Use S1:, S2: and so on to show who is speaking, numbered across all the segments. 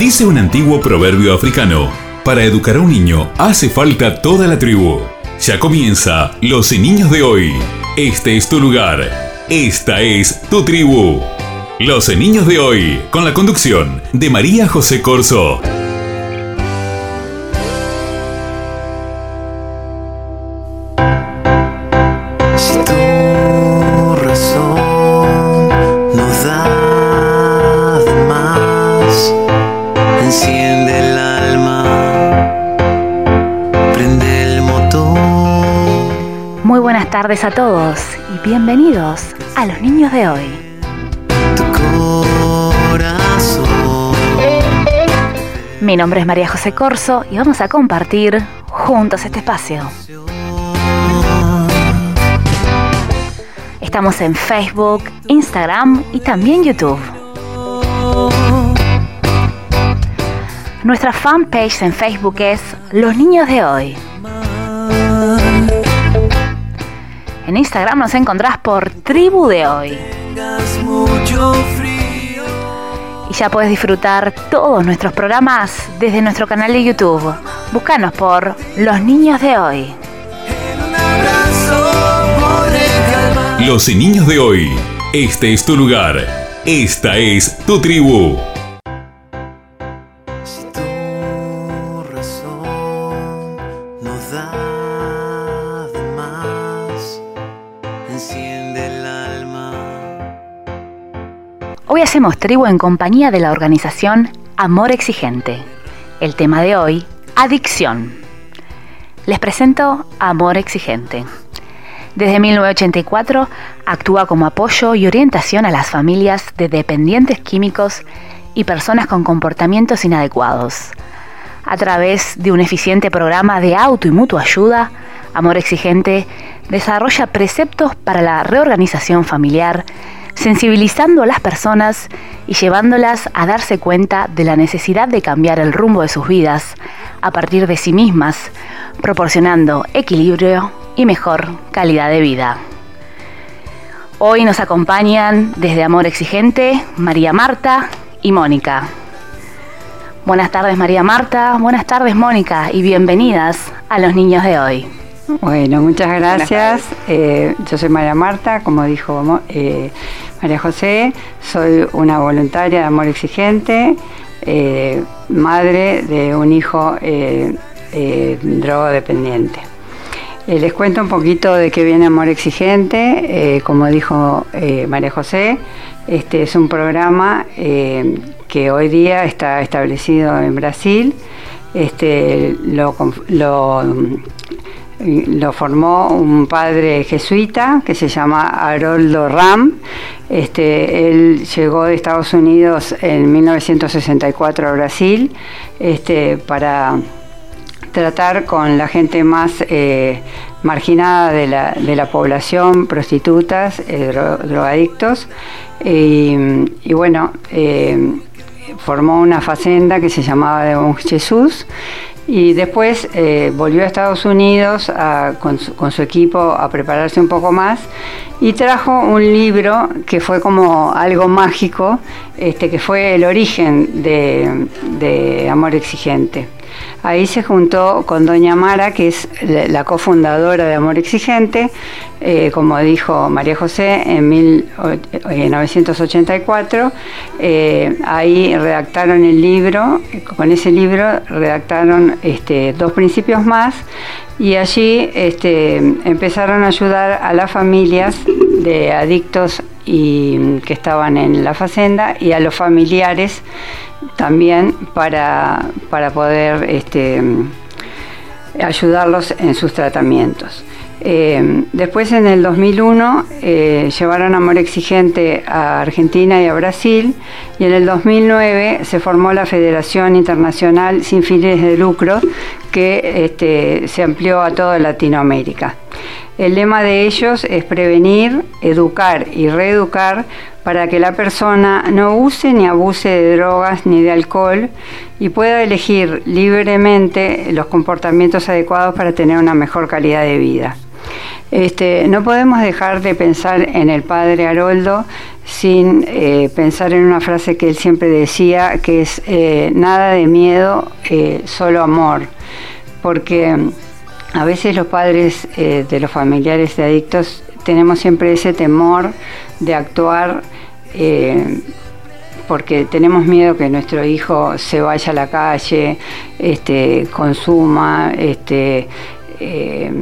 S1: Dice un antiguo proverbio africano, para educar a un niño hace falta toda la tribu. Ya comienza Los Niños de hoy. Este es tu lugar. Esta es tu tribu. Los Niños de hoy, con la conducción de María José Corso.
S2: Tardes a todos y bienvenidos a los niños de hoy. Mi nombre es María José Corso y vamos a compartir juntos este espacio. Estamos en Facebook, Instagram y también YouTube. Nuestra fanpage en Facebook es Los Niños de Hoy. En Instagram nos encontrás por Tribu de Hoy. Y ya puedes disfrutar todos nuestros programas desde nuestro canal de YouTube. Búscanos por Los Niños de Hoy.
S1: Los Niños de Hoy. Este es tu lugar. Esta es tu tribu.
S2: Tribu en compañía de la organización Amor Exigente. El tema de hoy, adicción. Les presento Amor Exigente. Desde 1984 actúa como apoyo y orientación a las familias de dependientes químicos y personas con comportamientos inadecuados. A través de un eficiente programa de auto y mutua ayuda, Amor Exigente desarrolla preceptos para la reorganización familiar sensibilizando a las personas y llevándolas a darse cuenta de la necesidad de cambiar el rumbo de sus vidas a partir de sí mismas, proporcionando equilibrio y mejor calidad de vida. Hoy nos acompañan desde Amor Exigente María Marta y Mónica. Buenas tardes María Marta, buenas tardes Mónica y bienvenidas a los niños de hoy.
S3: Bueno, muchas gracias. Eh, yo soy María Marta, como dijo eh, María José, soy una voluntaria de Amor Exigente, eh, madre de un hijo drogodependiente. les cuento un poquito de qué viene Amor Exigente. como dijo María José, este es un programa que hoy día está establecido en Brasil. Este, lo, lo lo formó un padre jesuita que se llama Haroldo Ram. Este, él llegó de Estados Unidos en 1964 a Brasil este, para tratar con la gente más eh, marginada de la, población, prostitutas, eh, drogadictos. Y, bueno, eh, formó una facenda que se llamaba de Bon Jesús y después eh, volvió a Estados Unidos con, su, equipo a prepararse un poco más y trajo un libro que fue como algo mágico, este, que fue el origen de Amor Exigente. Ahí se juntó con Doña Mara, que es la cofundadora de Amor Exigente, eh, como dijo María José en 1984. Eh, ahí redactaron el libro, con ese libro redactaron este, dos principios más y allí este, empezaron a ayudar a las familias de adictos y que estaban en la facenda y a los familiares también para, poder este, ayudarlos en sus tratamientos. Eh, después en el 2001 eh, llevaron Amor Exigente a Argentina y a Brasil y en el 2009 se formó la Federación Internacional Sin Fines de Lucro que este, se amplió a toda Latinoamérica. El lema de ellos es prevenir, educar y reeducar para que la persona no use ni abuse de drogas ni de alcohol y pueda elegir libremente los comportamientos adecuados para tener una mejor calidad de vida. Este, no podemos dejar de pensar en el padre Haroldo sin eh, pensar en una frase que él siempre decía, que es eh, nada de miedo, eh, solo amor. Porque a veces los padres de los familiares de adictos tenemos siempre ese temor de actuar porque tenemos miedo que nuestro hijo se vaya a la calle, este, consuma, este, eh,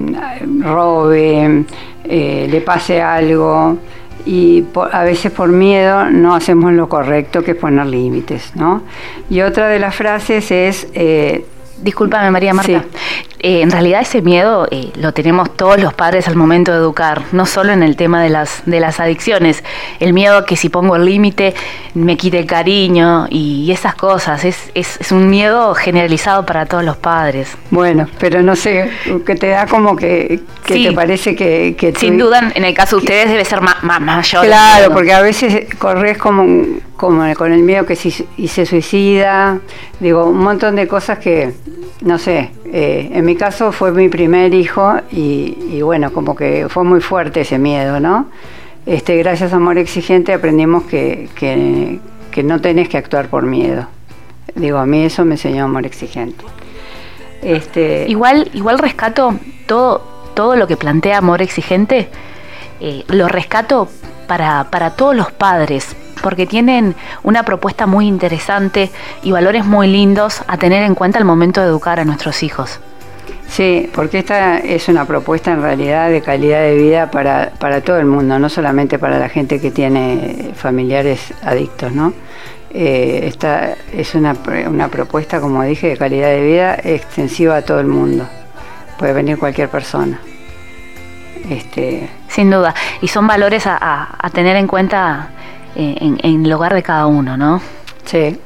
S3: robe, eh, le pase algo y a veces por miedo no hacemos lo correcto que es poner límites, ¿no? Y otra de las frases es eh,
S2: Discúlpame, María Marta. Eh, en realidad ese miedo eh, lo tenemos todos los padres al momento de educar, no solo en el tema de las, de las adicciones. El miedo a que si pongo el límite me quite el cariño y esas cosas. Es, es, un miedo generalizado para todos los padres.
S3: Bueno, pero no sé, que te da como que, te parece que... que
S2: Sin duda, en el caso de ustedes debe ser más, más mayor.
S3: Claro, porque a veces corres como, como con el miedo que si y se suicida, digo, un montón de cosas que no sé, eh, en mi caso fue mi primer hijo y, bueno, como que fue muy fuerte ese miedo, ¿no? Este, gracias a Amor Exigente aprendimos que, que, no tenés que actuar por miedo. Digo, a mí eso me enseñó Amor Exigente.
S2: Este, igual, igual rescato todo, todo lo que plantea Amor Exigente, eh, lo rescato para, para todos los padres, porque tienen una propuesta muy interesante y valores muy lindos a tener en cuenta al momento de educar a nuestros hijos.
S3: Sí, porque esta es una propuesta en realidad de calidad de vida para, todo el mundo, no solamente para la gente que tiene familiares adictos, ¿no? Eh, esta es una, una propuesta, como dije, de calidad de vida extensiva a todo el mundo. Puede venir cualquier persona.
S2: Este... Sin duda. Y son valores a tener en cuenta en, en el hogar de cada uno, ¿no?
S3: Sí,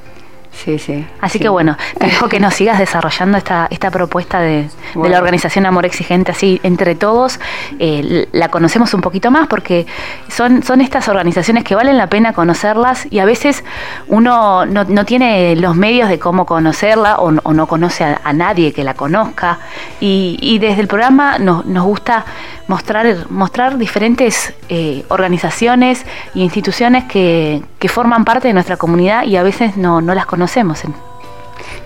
S3: Sí, sí.
S2: Así que bueno, te dejo que nos sigas desarrollando esta, esta propuesta de, la organización Amor Exigente, así entre todos eh, la conocemos un poquito más porque son, son estas organizaciones que valen la pena conocerlas y a veces uno no, tiene los medios de cómo conocerla o, no conoce a, nadie que la conozca y, desde el programa nos, nos gusta mostrar, mostrar diferentes eh, organizaciones e instituciones que, que, forman parte de nuestra comunidad y a veces no, no las conocemos.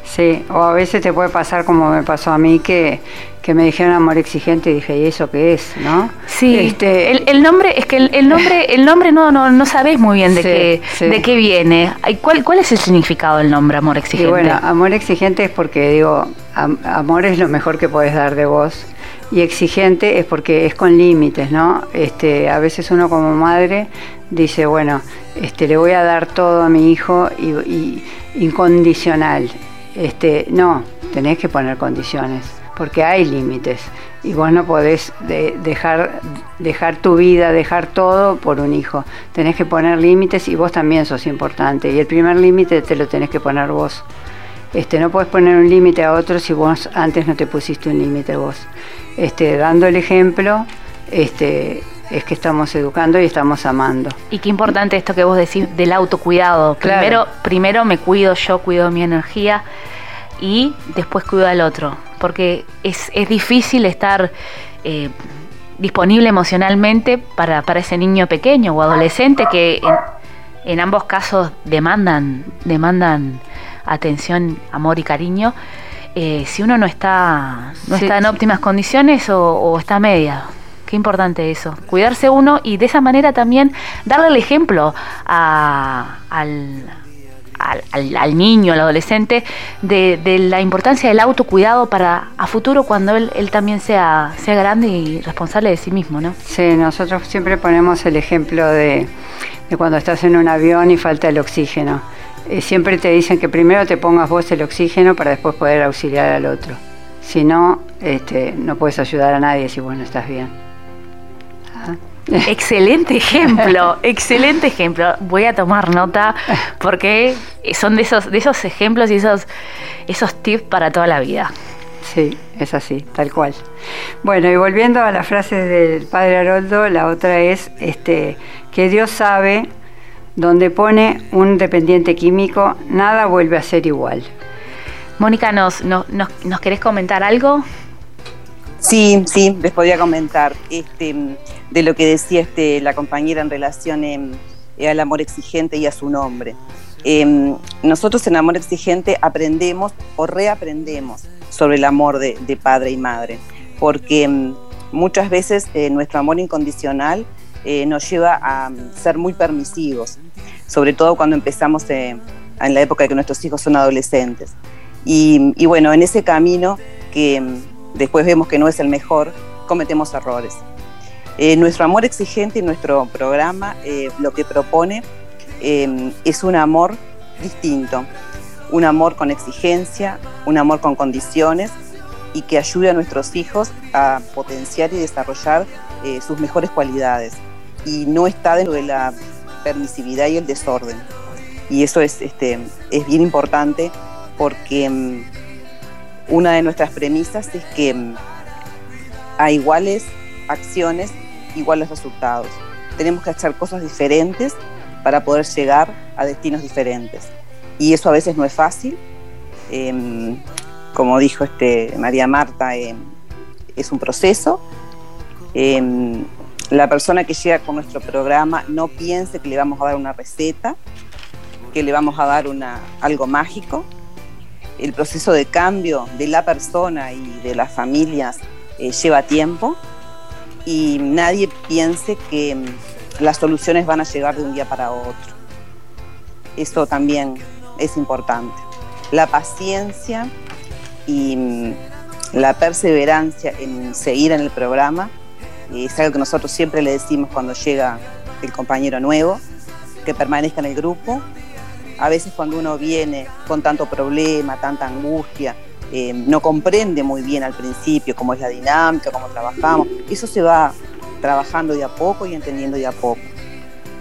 S3: Sí, o a veces te puede pasar como me pasó a mí que, que me dijeron amor exigente y dije, ¿y eso qué es? ¿no?
S2: Sí, este, el, nombre, es que el, nombre, el nombre no, no, no sabes muy bien de, qué, de qué viene. ¿Cuál, ¿Cuál es el significado del nombre amor exigente?
S3: bueno, amor exigente es porque digo, amor es lo mejor que puedes dar de vos y exigente es porque es con límites, ¿no? Este, a veces uno como madre dice, bueno, este, le voy a dar todo a mi hijo y, incondicional. Este, no, tenés que poner condiciones, porque hay límites y vos no podés dejar, dejar tu vida, dejar todo por un hijo. Tenés que poner límites y vos también sos importante. Y el primer límite te lo tenés que poner vos. Este, no puedes poner un límite a otro si vos antes no te pusiste un límite vos. Este, dando el ejemplo, este, es que estamos educando y estamos amando.
S2: Y qué importante esto que vos decís del autocuidado. Primero, primero me cuido yo, cuido mi energía y después cuido al otro. Porque es, difícil estar eh, disponible emocionalmente para, ese niño pequeño o adolescente que en, ambos casos demandan, demandan atención, amor y cariño. Eh, si uno no está, no está en óptimas condiciones o, está media. Qué importante eso. Cuidarse uno y de esa manera también darle el ejemplo al, al, niño, al adolescente, de, la importancia del autocuidado para a futuro cuando él, él también sea, sea grande y responsable de sí mismo, ¿no?
S3: Sí, nosotros siempre ponemos el ejemplo de, de cuando estás en un avión y falta el oxígeno siempre te dicen que primero te pongas vos el oxígeno para después poder auxiliar al otro. Si no, este, no puedes ayudar a nadie si vos no estás bien.
S2: Ah. Excelente ejemplo, excelente ejemplo. Voy a tomar nota porque son de esos, de esos ejemplos y esos, esos tips para toda la vida.
S3: Sí, es así, tal cual. Bueno, y volviendo a la frase del padre Haroldo, la otra es este, que Dios sabe donde pone un dependiente químico, nada vuelve a ser igual.
S2: Mónica, ¿nos, nos, querés comentar algo?
S4: Sí, sí, les podía comentar este, de lo que decía este, la compañera en relación em, al amor exigente y a su nombre. Em, nosotros en Amor Exigente aprendemos o reaprendemos sobre el amor de, padre y madre, porque em, muchas veces eh, nuestro amor incondicional eh, nos lleva a ser muy permisivos, sobre todo cuando empezamos eh, en la época de que nuestros hijos son adolescentes. y bueno, en ese camino que después vemos que no es el mejor, cometemos errores. Eh, nuestro amor exigente y nuestro programa eh, lo que propone es un amor distinto, un amor con exigencia, un amor con condiciones y que ayude a nuestros hijos a potenciar y desarrollar sus mejores cualidades y no está dentro de la permisividad y el desorden. Y eso es, este, es bien importante porque mm, una de nuestras premisas es que mm, a iguales acciones, iguales resultados. Tenemos que hacer cosas diferentes para poder llegar a destinos diferentes. Y eso a veces no es fácil. Em, como dijo este, María Marta, em, es un proceso. Em, la persona que llega con nuestro programa no piense que le vamos a dar una receta, que le vamos a dar una, algo mágico, el proceso de cambio de la persona y de las familias eh, lleva tiempo y nadie piense que mm, las soluciones van a llegar de un día para otro. Eso también es importante. La paciencia y mm, la perseverancia en seguir en el programa es algo que nosotros siempre le decimos cuando llega el compañero nuevo, que permanezca en el grupo, a veces cuando uno viene con tanto problema, tanta angustia, eh, no comprende muy bien al principio cómo es la dinámica, cómo trabajamos. Eso se va trabajando de a poco y entendiendo de a poco.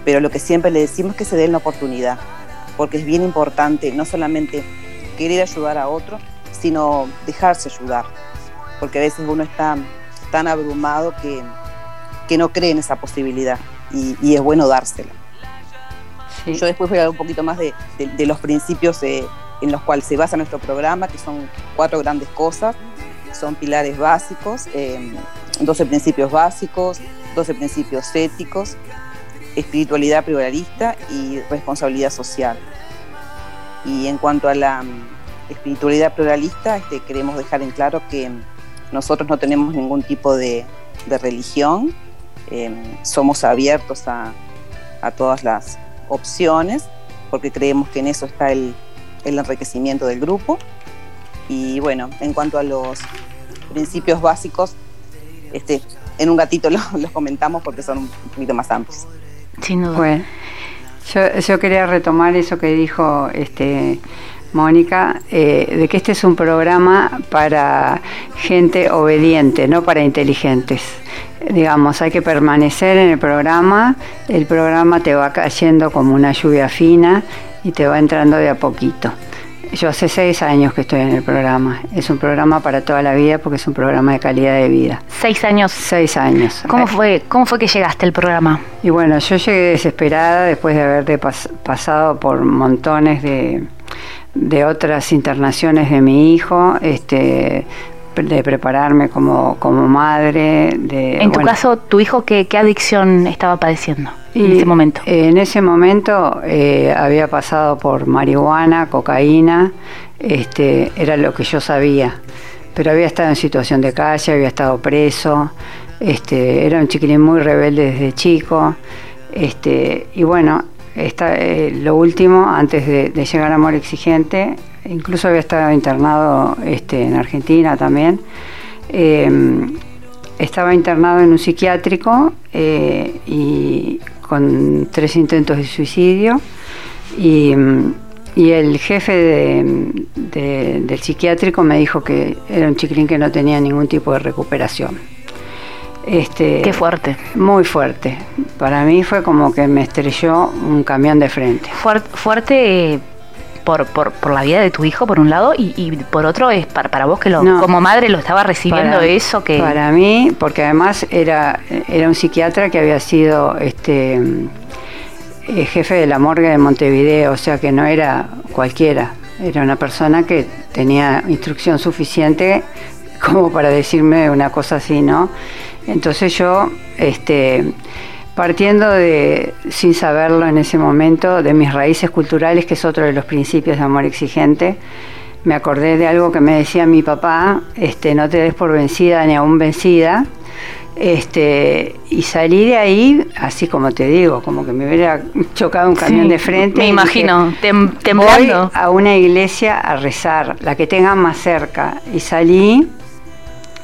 S4: Pero lo que siempre le decimos es que se den la oportunidad, porque es bien importante no solamente querer ayudar a otro, sino dejarse ayudar, porque a veces uno está tan abrumado que, que no cree en esa posibilidad y es bueno dársela. Yo después voy a hablar un poquito más de, los principios en los cuales se basa nuestro programa, que son cuatro grandes cosas. Son pilares básicos, 12 em, principios básicos, 12 principios éticos, espiritualidad pluralista y responsabilidad social. Y en cuanto a la mm, espiritualidad pluralista, este, queremos dejar en claro que nosotros no tenemos ningún tipo de, religión, em, somos abiertos a, a todas las opciones, porque creemos que en eso está el, enriquecimiento del grupo. Y bueno, en cuanto a los principios básicos, este, en un gatito los, comentamos porque son un poquito más amplios.
S3: Bueno, yo, yo, quería retomar eso que dijo este, Mónica, eh, de que este es un programa para gente obediente, no para inteligentes digamos, hay que permanecer en el programa, el programa te va cayendo como una lluvia fina y te va entrando de a poquito. Yo hace seis años que estoy en el programa. Es un programa para toda la vida porque es un programa de calidad de vida.
S2: ¿Seis años?
S3: Seis años.
S2: ¿Cómo fue, cómo fue que llegaste al programa?
S3: Y bueno, yo llegué desesperada después de haber pasado por montones de, de otras internaciones de mi hijo, este, de prepararme como, como madre. De,
S2: en tu caso, ¿tu hijo qué, adicción estaba padeciendo en ese momento?
S3: En ese momento eh, había pasado por marihuana, cocaína, este, era lo que yo sabía, pero había estado en situación de calle, había estado preso, este, era un chiquilín muy rebelde desde chico, este, y bueno, esta, eh, lo último, antes de, de llegar a Amor Exigente, incluso había estado internado este, en Argentina también. Eh, estaba internado en un psiquiátrico eh, y con tres intentos de suicidio y, el jefe del psiquiátrico me dijo que era un chiquilín que no tenía ningún tipo de recuperación.
S2: Este, Qué fuerte.
S3: Muy fuerte. Para mí fue como que me estrelló un camión de frente.
S2: fuerte por, por, por, la vida de tu hijo, por un lado, y, por otro es para, para vos que lo, como madre lo estaba recibiendo eso que...
S3: Para mí, porque además era, era un psiquiatra que había sido este eh, jefe de la morgue de Montevideo, o sea que no era cualquiera, era una persona que tenía instrucción suficiente como para decirme una cosa así, ¿no? Entonces yo, este, partiendo de, sin saberlo en ese momento, de mis raíces culturales, que es otro de los principios de amor exigente, me acordé de algo que me decía mi papá, este, no te des por vencida ni aún vencida, este, y salí de ahí, así como te digo, como que me hubiera chocado un camión de frente.
S2: Me imagino,
S3: dije, Voy a una iglesia a rezar, la que tenga más cerca. Y salí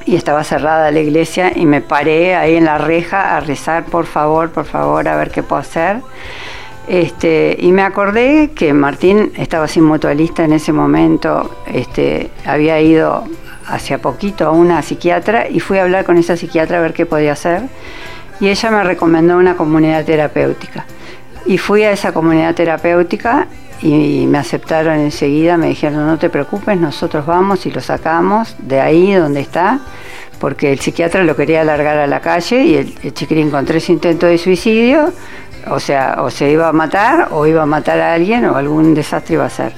S3: y estaba cerrada la iglesia y me paré ahí en la reja a rezar, por favor, por favor, a ver qué puedo hacer. Este, y me acordé que Martín estaba sin mutualista en ese momento, este, había ido hace poquito a una psiquiatra y fui a hablar con esa psiquiatra a ver qué podía hacer y ella me recomendó una comunidad terapéutica. Y fui a esa comunidad terapéutica y me aceptaron enseguida, me dijeron no te preocupes, nosotros vamos y lo sacamos de ahí donde está, porque el psiquiatra lo quería alargar a la calle y el, chiquirín con tres intentos de suicidio, o sea, o se iba a matar o iba a matar a alguien o algún desastre iba a ser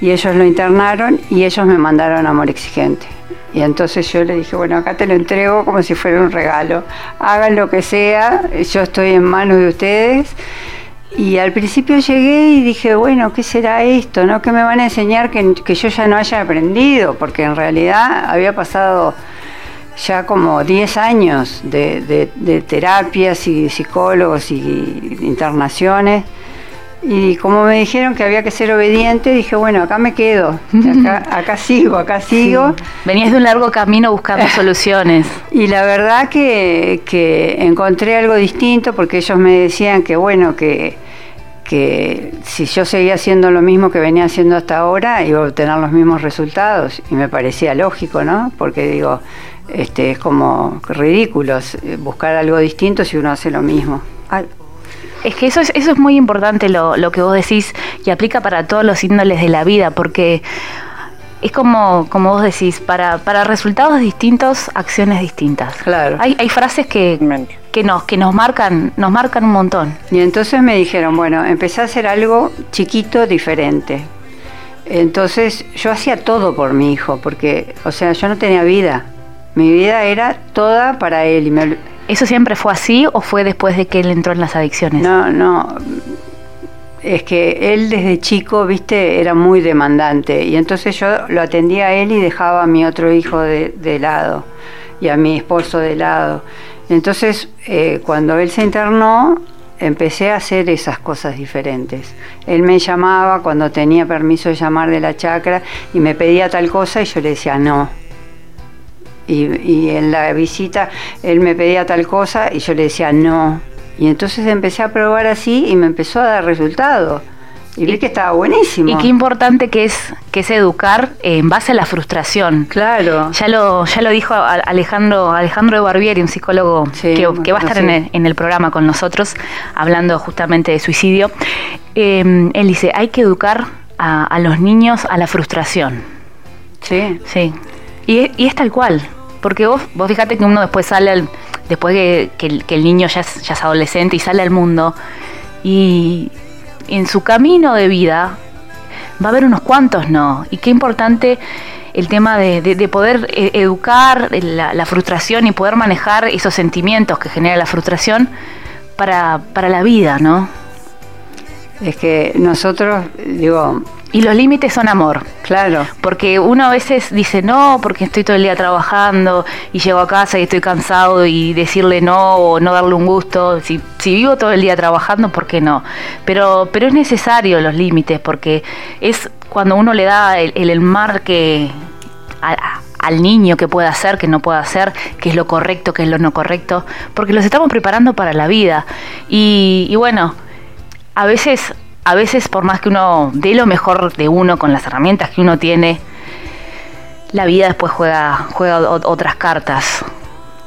S3: y ellos lo internaron y ellos me mandaron Amor Exigente. Y entonces yo le dije, bueno, acá te lo entrego como si fuera un regalo. Hagan lo que sea, yo estoy en manos de ustedes. Y al principio llegué y dije, bueno, ¿qué será esto? ¿No? ¿Qué me van a enseñar que, yo ya no haya aprendido? Porque en realidad había pasado ya como 10 años de, de terapias y psicólogos y internaciones y como me dijeron que había que ser obediente, dije, bueno, acá me quedo, acá, sigo, acá sigo.
S2: Venías de un largo camino buscando soluciones.
S3: Y la verdad que, que, encontré algo distinto porque ellos me decían que, bueno, que, que si yo seguía haciendo lo mismo que venía haciendo hasta ahora, iba a obtener los mismos resultados. Y me parecía lógico, ¿no? Porque digo, este, es como ridículo buscar algo distinto si uno hace lo mismo.
S2: Es que eso es, eso es muy importante lo, lo que vos decís y aplica para todos los índoles de la vida, porque es como, como vos decís, para, para resultados distintos, acciones distintas.
S3: Claro.
S2: Hay, hay frases que, que, nos, que nos marcan, nos marcan un montón.
S3: Y entonces me dijeron, bueno, empecé a hacer algo chiquito, diferente. Entonces yo hacía todo por mi hijo, porque, o sea, yo no tenía vida. Mi vida era toda para él y me,
S2: ¿Eso siempre fue así o fue después de que él entró en las adicciones?
S3: No, no. Es que él desde chico, viste, era muy demandante y entonces yo lo atendía a él y dejaba a mi otro hijo de, lado y a mi esposo de lado. Entonces, eh, cuando él se internó, empecé a hacer esas cosas diferentes. Él me llamaba cuando tenía permiso de llamar de la chacra y me pedía tal cosa y yo le decía no y, en la visita él me pedía tal cosa y yo le decía no. Y entonces empecé a probar así y me empezó a dar resultado. Y, vi que estaba buenísimo.
S2: Y qué importante que es, que es educar en base a la frustración.
S3: Claro.
S2: Ya lo, ya lo dijo Alejandro, Alejandro Barbieri, un psicólogo que, va a estar en, el, programa con nosotros, hablando justamente de suicidio. Em, él dice, hay que educar a, los niños a la frustración.
S3: Sí.
S2: Sí. Y, y es tal cual. Porque vos, vos fíjate que uno después sale, después que, el, niño ya es, adolescente y sale al mundo, y en su camino de vida va a haber unos cuantos no. Y qué importante el tema de, poder eh, educar la, frustración y poder manejar esos sentimientos que genera la frustración para, para la vida, ¿no?
S3: Es que nosotros, digo,
S2: y los límites son amor.
S3: Claro.
S2: Porque uno a veces dice no, porque estoy todo el día trabajando y llego a casa y estoy cansado y decirle no o no darle un gusto. Si, si vivo todo el día trabajando, ¿por qué no? Pero, pero es necesario los límites porque es cuando uno le da el, el, marque al niño que puede hacer, que no puede hacer, qué es lo correcto, qué es lo no correcto, porque los estamos preparando para la vida. Y, y bueno, a veces a veces por más que uno dé lo mejor de uno con las herramientas que uno tiene, la vida después juega, juega otras cartas.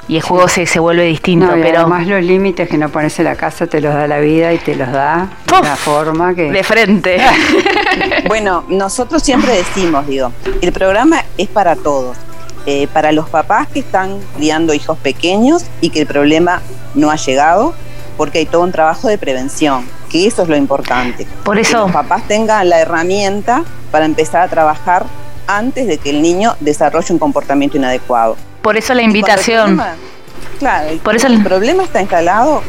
S2: Y el juego se, se, vuelve distinto. pero
S3: además los límites que no pones en la casa te los da la vida y te los da de una forma que...
S2: De frente.
S5: bueno, nosotros siempre decimos, digo, el programa es para todos. Eh, para los papás que están criando hijos pequeños y que el problema no ha llegado, porque hay todo un trabajo de prevención que eso es lo importante.
S2: Por eso.
S5: Que los papás tengan la herramienta para empezar a trabajar
S4: antes de que el niño desarrolle un comportamiento inadecuado.
S2: Por eso la invitación.
S4: claro, por eso el problema está instalado,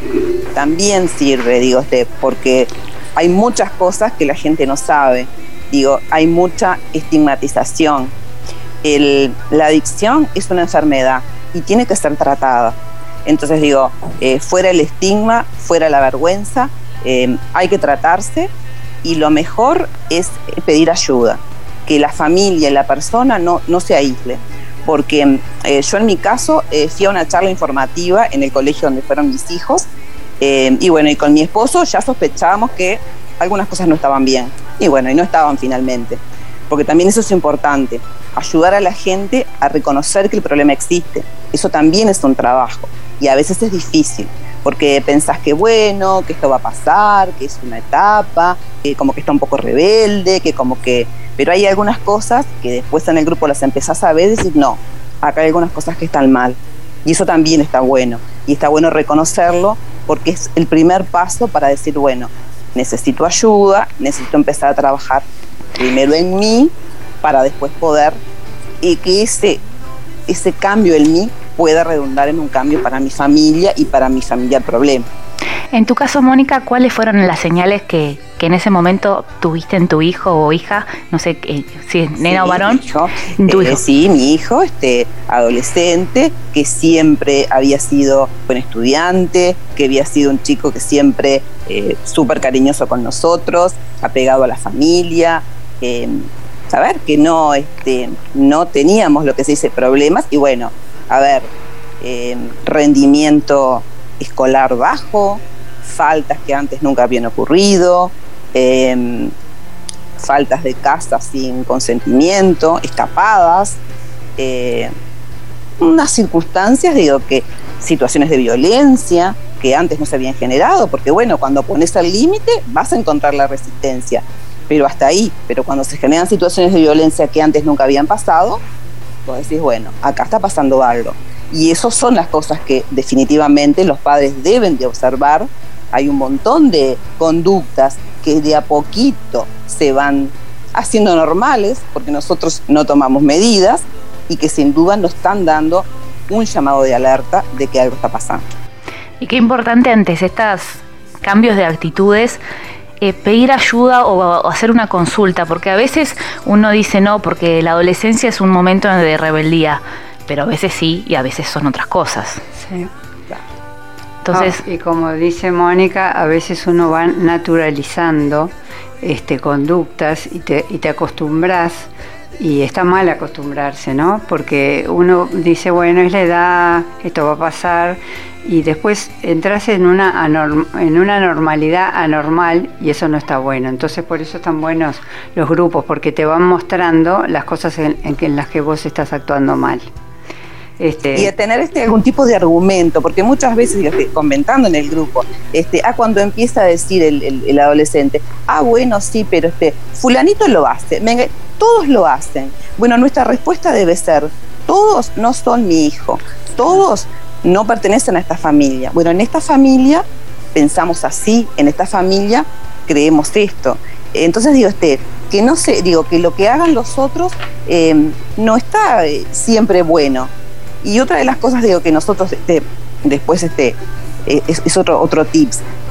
S4: también sirve, digo, este, porque hay muchas cosas que la gente no sabe. Digo, hay mucha estigmatización. la adicción es una enfermedad y tiene que ser tratada. Entonces digo, eh, fuera el estigma, fuera la vergüenza, eh, hay que tratarse y lo mejor es pedir ayuda, que la familia y la persona no, no se aísle. Porque eh, yo en mi caso fui a una charla informativa en el colegio donde fueron mis hijos y bueno, y con mi esposo ya sospechábamos que algunas cosas no estaban bien. Y bueno, y no estaban finalmente. Porque también eso es importante, ayudar a la gente a reconocer que el problema existe. Eso también es un trabajo y a veces es difícil porque pensás que bueno, que esto va a pasar, que es una etapa, que como que está un poco rebelde, que como que... Pero hay algunas cosas que después en el grupo las empezás a ver y decir, no, acá hay algunas cosas que están mal. Y eso también está bueno. Y está bueno reconocerlo porque es el primer paso para decir, bueno, necesito ayuda, necesito empezar a trabajar primero en mí para después poder y que ese, ese cambio en mí pueda redundar en un cambio para mi familia y para mi familia el problema.
S2: En tu caso, Mónica, ¿cuáles fueron las señales que, en ese momento tuviste en tu hijo o hija? No sé eh, si es nena o varón.
S4: Eh, sí, mi hijo, este adolescente, que siempre había sido buen estudiante, que había sido un chico que siempre eh, súper cariñoso con nosotros, apegado a la familia. saber que no, este, no teníamos lo que se dice problemas y bueno, a ver, rendimiento escolar bajo, faltas que antes nunca habían ocurrido, em, faltas de casa sin consentimiento, escapadas, eh, unas circunstancias, digo que situaciones de violencia que antes no se habían generado, porque bueno, cuando pones al límite vas a encontrar la resistencia, pero hasta ahí, pero cuando se generan situaciones de violencia que antes nunca habían pasado, vos decís, bueno, acá está pasando algo. Y esas son las cosas que definitivamente los padres deben de observar. Hay un montón de conductas que de a poquito se van haciendo normales porque nosotros no tomamos medidas y que sin duda nos están dando un llamado de alerta de que algo está pasando.
S2: Y qué importante antes estos cambios de actitudes eh, pedir ayuda o, hacer una consulta, porque a veces uno dice no, porque la adolescencia es un momento de rebeldía pero a veces sí y a veces son otras cosas. Sí.
S3: Entonces, y como dice Mónica, a veces uno va naturalizando este, conductas y te, y te acostumbras y está mal acostumbrarse, ¿no? Porque uno dice, bueno, es la edad, esto va a pasar, y después entras en una, en una normalidad anormal y eso no está bueno. Entonces por eso están buenos los grupos, porque te van mostrando las cosas en, las que vos estás actuando mal.
S4: Este, y de tener este, algún tipo de argumento, porque muchas veces, comentando en el grupo, este, ah, cuando empieza a decir el, adolescente, ah, bueno, sí, pero este, fulanito lo hace, todos lo hacen. Bueno, nuestra respuesta debe ser, todos no son mi hijo, todos no pertenecen a esta familia. Bueno, en esta familia pensamos así, en esta familia creemos esto. Entonces digo, este, que no sé, digo, que lo que hagan los otros eh, no está eh, siempre bueno. Y otra de las cosas digo que nosotros este, después este, eh, es, otro, otro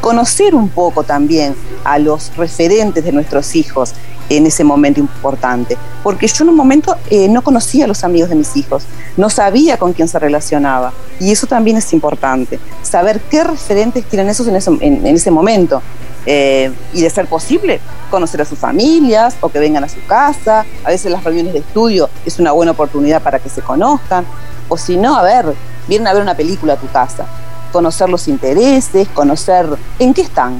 S4: conocer un poco también a los referentes de nuestros hijos en ese momento importante. Porque yo en un momento eh, no conocía a los amigos de mis hijos, no sabía con quién se relacionaba. Y eso también es importante, saber qué referentes tienen esos en ese, en, ese momento. Eh, y de ser posible, conocer a sus familias o que vengan a su casa. A veces las reuniones de estudio es una buena oportunidad para que se conozcan o si no, a ver, vienen a ver una película a tu casa, conocer los intereses, conocer en qué están.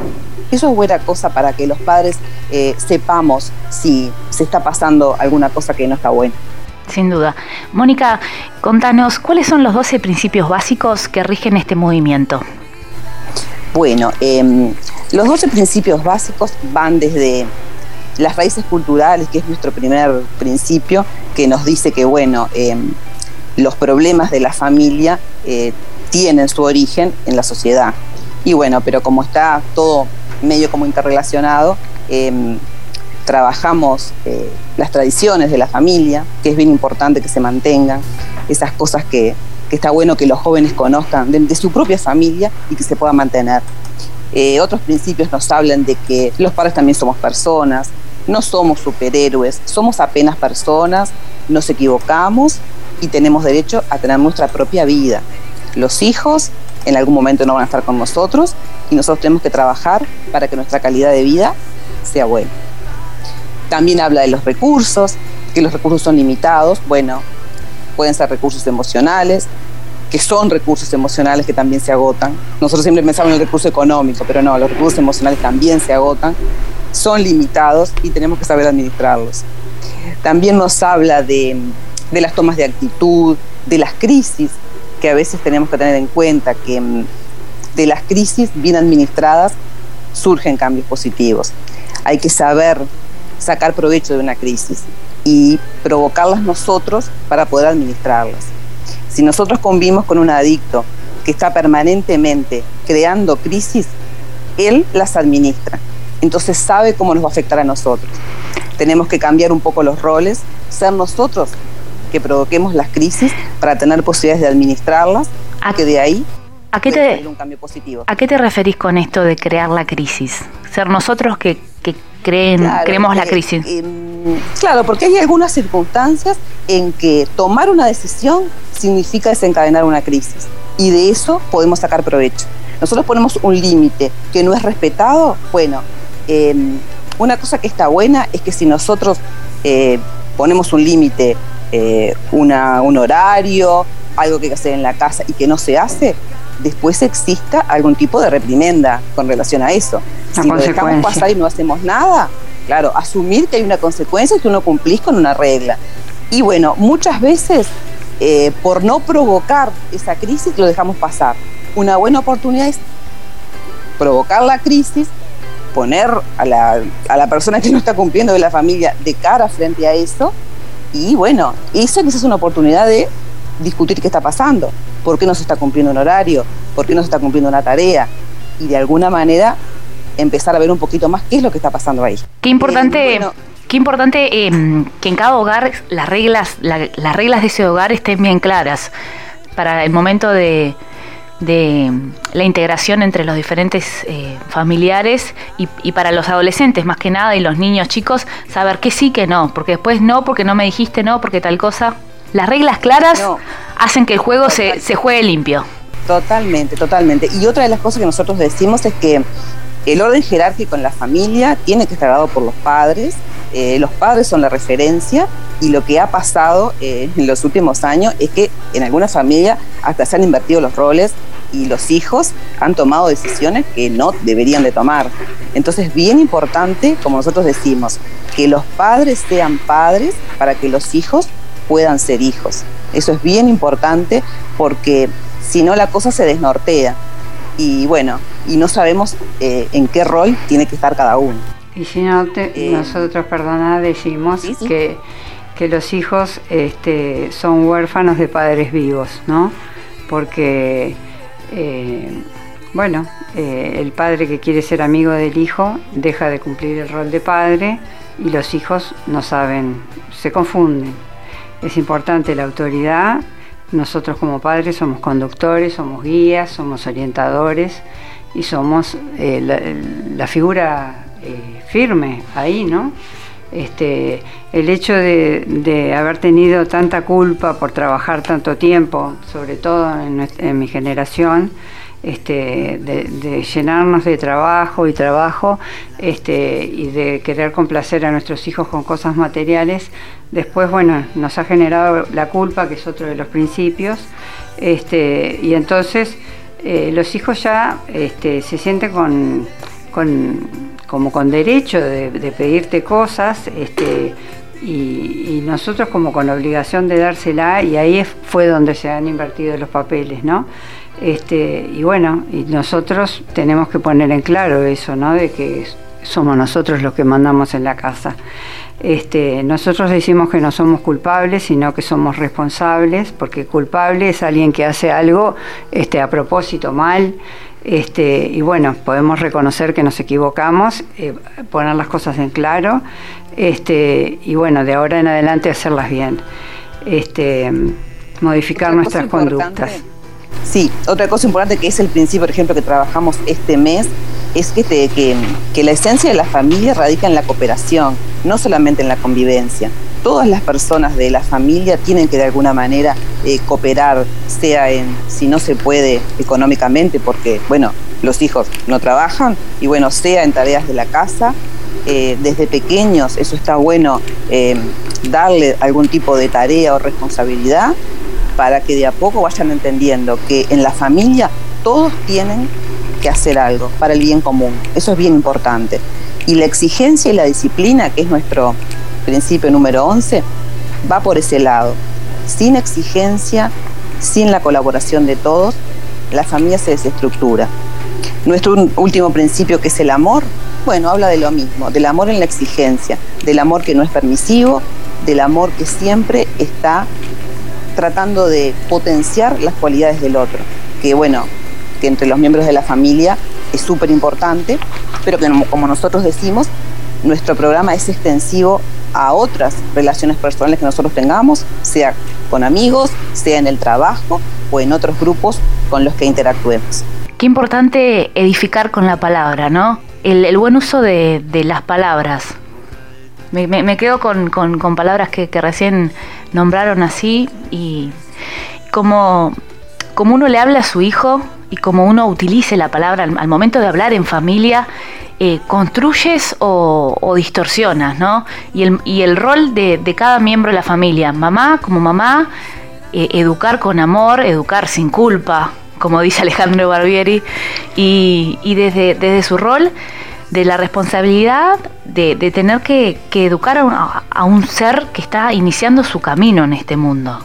S4: Eso es buena cosa para que los padres eh, sepamos si se está pasando alguna cosa que no está buena.
S2: Sin duda. Mónica, contanos, ¿cuáles son los 12 principios básicos que rigen este movimiento?
S4: Bueno, em, los 12 principios básicos van desde las raíces culturales, que es nuestro primer principio, que nos dice que, bueno, em, los problemas de la familia eh, tienen su origen en la sociedad. Y bueno, pero como está todo medio como interrelacionado, em, trabajamos eh, las tradiciones de la familia, que es bien importante que se mantengan, esas cosas que, está bueno que los jóvenes conozcan de, su propia familia y que se puedan mantener. Eh, otros principios nos hablan de que los padres también somos personas, no somos superhéroes, somos apenas personas, nos equivocamos y tenemos derecho a tener nuestra propia vida. Los hijos en algún momento no van a estar con nosotros y nosotros tenemos que trabajar para que nuestra calidad de vida sea buena. También habla de los recursos, que los recursos son limitados. Bueno, pueden ser recursos emocionales, que son recursos emocionales que también se agotan. Nosotros siempre pensamos en el recurso económico, pero no, los recursos emocionales también se agotan, son limitados y tenemos que saber administrarlos. También nos habla de, de las tomas de actitud, de las crisis, que a veces tenemos que tener en cuenta que mm, de las crisis bien administradas surgen cambios positivos. Hay que saber sacar provecho de una crisis y provocarlas nosotros para poder administrarlas. Si nosotros convivimos con un adicto que está permanentemente creando crisis, él las administra. Entonces sabe cómo nos va a afectar a nosotros. Tenemos que cambiar un poco los roles, ser nosotros que provoquemos las crisis para tener posibilidades de administrarlas, a que de ahí
S2: ¿A qué, te, un cambio positivo. ¿A qué te referís con esto de crear la crisis? Ser nosotros que, que creen, creemos la crisis.
S4: Em, claro, porque hay algunas circunstancias en que tomar una decisión significa desencadenar una crisis y de eso podemos sacar provecho. Nosotros ponemos un límite que no es respetado, bueno, em, una cosa que está buena es que si nosotros eh, ponemos un límite, eh, un horario, algo que hay que hacer en la casa y que no se hace, después exista algún tipo de reprimenda con relación a eso. si lo dejamos pasar y no hacemos nada, claro, asumir que hay una consecuencia y que uno cumplís con una regla. Y bueno, muchas veces eh, por no provocar esa crisis lo dejamos pasar. Una buena oportunidad es provocar la crisis, poner a la, a la persona que no está cumpliendo de la familia de cara frente a eso y bueno, eso quizás es una oportunidad de discutir qué está pasando, por qué no se está cumpliendo un horario, por qué no se está cumpliendo una tarea y de alguna manera empezar a ver un poquito más qué es lo que está pasando ahí.
S2: Qué importante, eh, qué importante em, que en cada hogar las reglas, las reglas de ese hogar estén bien claras para el momento de, de la integración entre los diferentes eh, familiares y, para los adolescentes más que nada y los niños chicos saber qué sí, que no, porque después no, porque no me dijiste no, porque tal cosa. Las reglas claras hacen que el juego se, se juegue limpio.
S4: Totalmente, totalmente. Y otra de las cosas que nosotros decimos es que el orden jerárquico en la familia tiene que estar dado por los padres. Eh, los padres son la referencia y lo que ha pasado eh, en los últimos años es que en alguna familia hasta se han invertido los roles y los hijos han tomado decisiones que no deberían de tomar. Entonces es bien importante, como nosotros decimos, que los padres sean padres para que los hijos puedan ser hijos. Eso es bien importante porque si no la cosa se desnortea y bueno, y no sabemos eh, en qué rol tiene que estar cada uno.
S3: Y si no, eh, nosotros, perdona, decimos Que, que los hijos este, son huérfanos de padres vivos, ¿no? Porque, eh, bueno, el padre que quiere ser amigo del hijo deja de cumplir el rol de padre y los hijos no saben, se confunden. Es importante la autoridad nosotros como padres somos conductores, somos guías, somos orientadores y somos eh, la, figura eh, firme ahí, ¿no? Este, el hecho de, haber tenido tanta culpa por trabajar tanto tiempo, sobre todo en mi generación, este, de, llenarnos de trabajo y trabajo este, y de querer complacer a nuestros hijos con cosas materiales, después bueno, nos ha generado la culpa, que es otro de los principios, este, y entonces eh, los hijos ya este, se sienten con, como con derecho de, pedirte cosas, este, y, y, nosotros como con obligación de dársela, y ahí fue donde se han invertido los papeles, ¿no? Este, y bueno, y nosotros tenemos que poner en claro eso, ¿no? De que somos nosotros los que mandamos en la casa. Este, nosotros decimos que no somos culpables, sino que somos responsables, porque culpable es alguien que hace algo este, a propósito mal, Este, y bueno, podemos reconocer que nos equivocamos, eh, poner las cosas en claro este, y bueno, de ahora en adelante hacerlas bien, este, modificar nuestras conductas.
S4: Sí, otra cosa importante que es el principio, por ejemplo, que trabajamos este mes, es que, que, que la esencia de la familia radica en la cooperación, no solamente en la convivencia todas las personas de la familia tienen que de alguna manera eh, cooperar, sea en, si no se puede económicamente, porque, bueno, los hijos no trabajan, y bueno, sea en tareas de la casa, eh, desde pequeños, eso está bueno, eh, darle algún tipo de tarea o responsabilidad para que de a poco vayan entendiendo que en la familia todos tienen que hacer algo para el bien común. Eso es bien importante. Y la exigencia y la disciplina, que es nuestro principio número 11, va por ese lado. Sin exigencia, sin la colaboración de todos, la familia se desestructura. Nuestro último principio, que es el amor, bueno, habla de lo mismo, del amor en la exigencia, del amor que no es permisivo, del amor que siempre está tratando de potenciar las cualidades del otro, que bueno, que entre los miembros de la familia es súper importante, pero que como nosotros decimos, nuestro programa es extensivo a otras relaciones personales que nosotros tengamos, sea con amigos, sea en el trabajo o en otros grupos con los que interactuemos.
S2: Qué importante edificar con la palabra, ¿no? El, buen uso de, las palabras. Me, quedo con, palabras que, recién nombraron así y como, como uno le habla a su hijo y como uno utilice la palabra al momento de hablar en familia, eh, construyes o, distorsionas, ¿no? Y el, y el rol de, cada miembro de la familia, mamá como mamá, eh, educar con amor, educar sin culpa, como dice Alejandro Barbieri, y, desde, desde su rol de la responsabilidad de, tener que, educar a un, ser que está iniciando su camino en este mundo,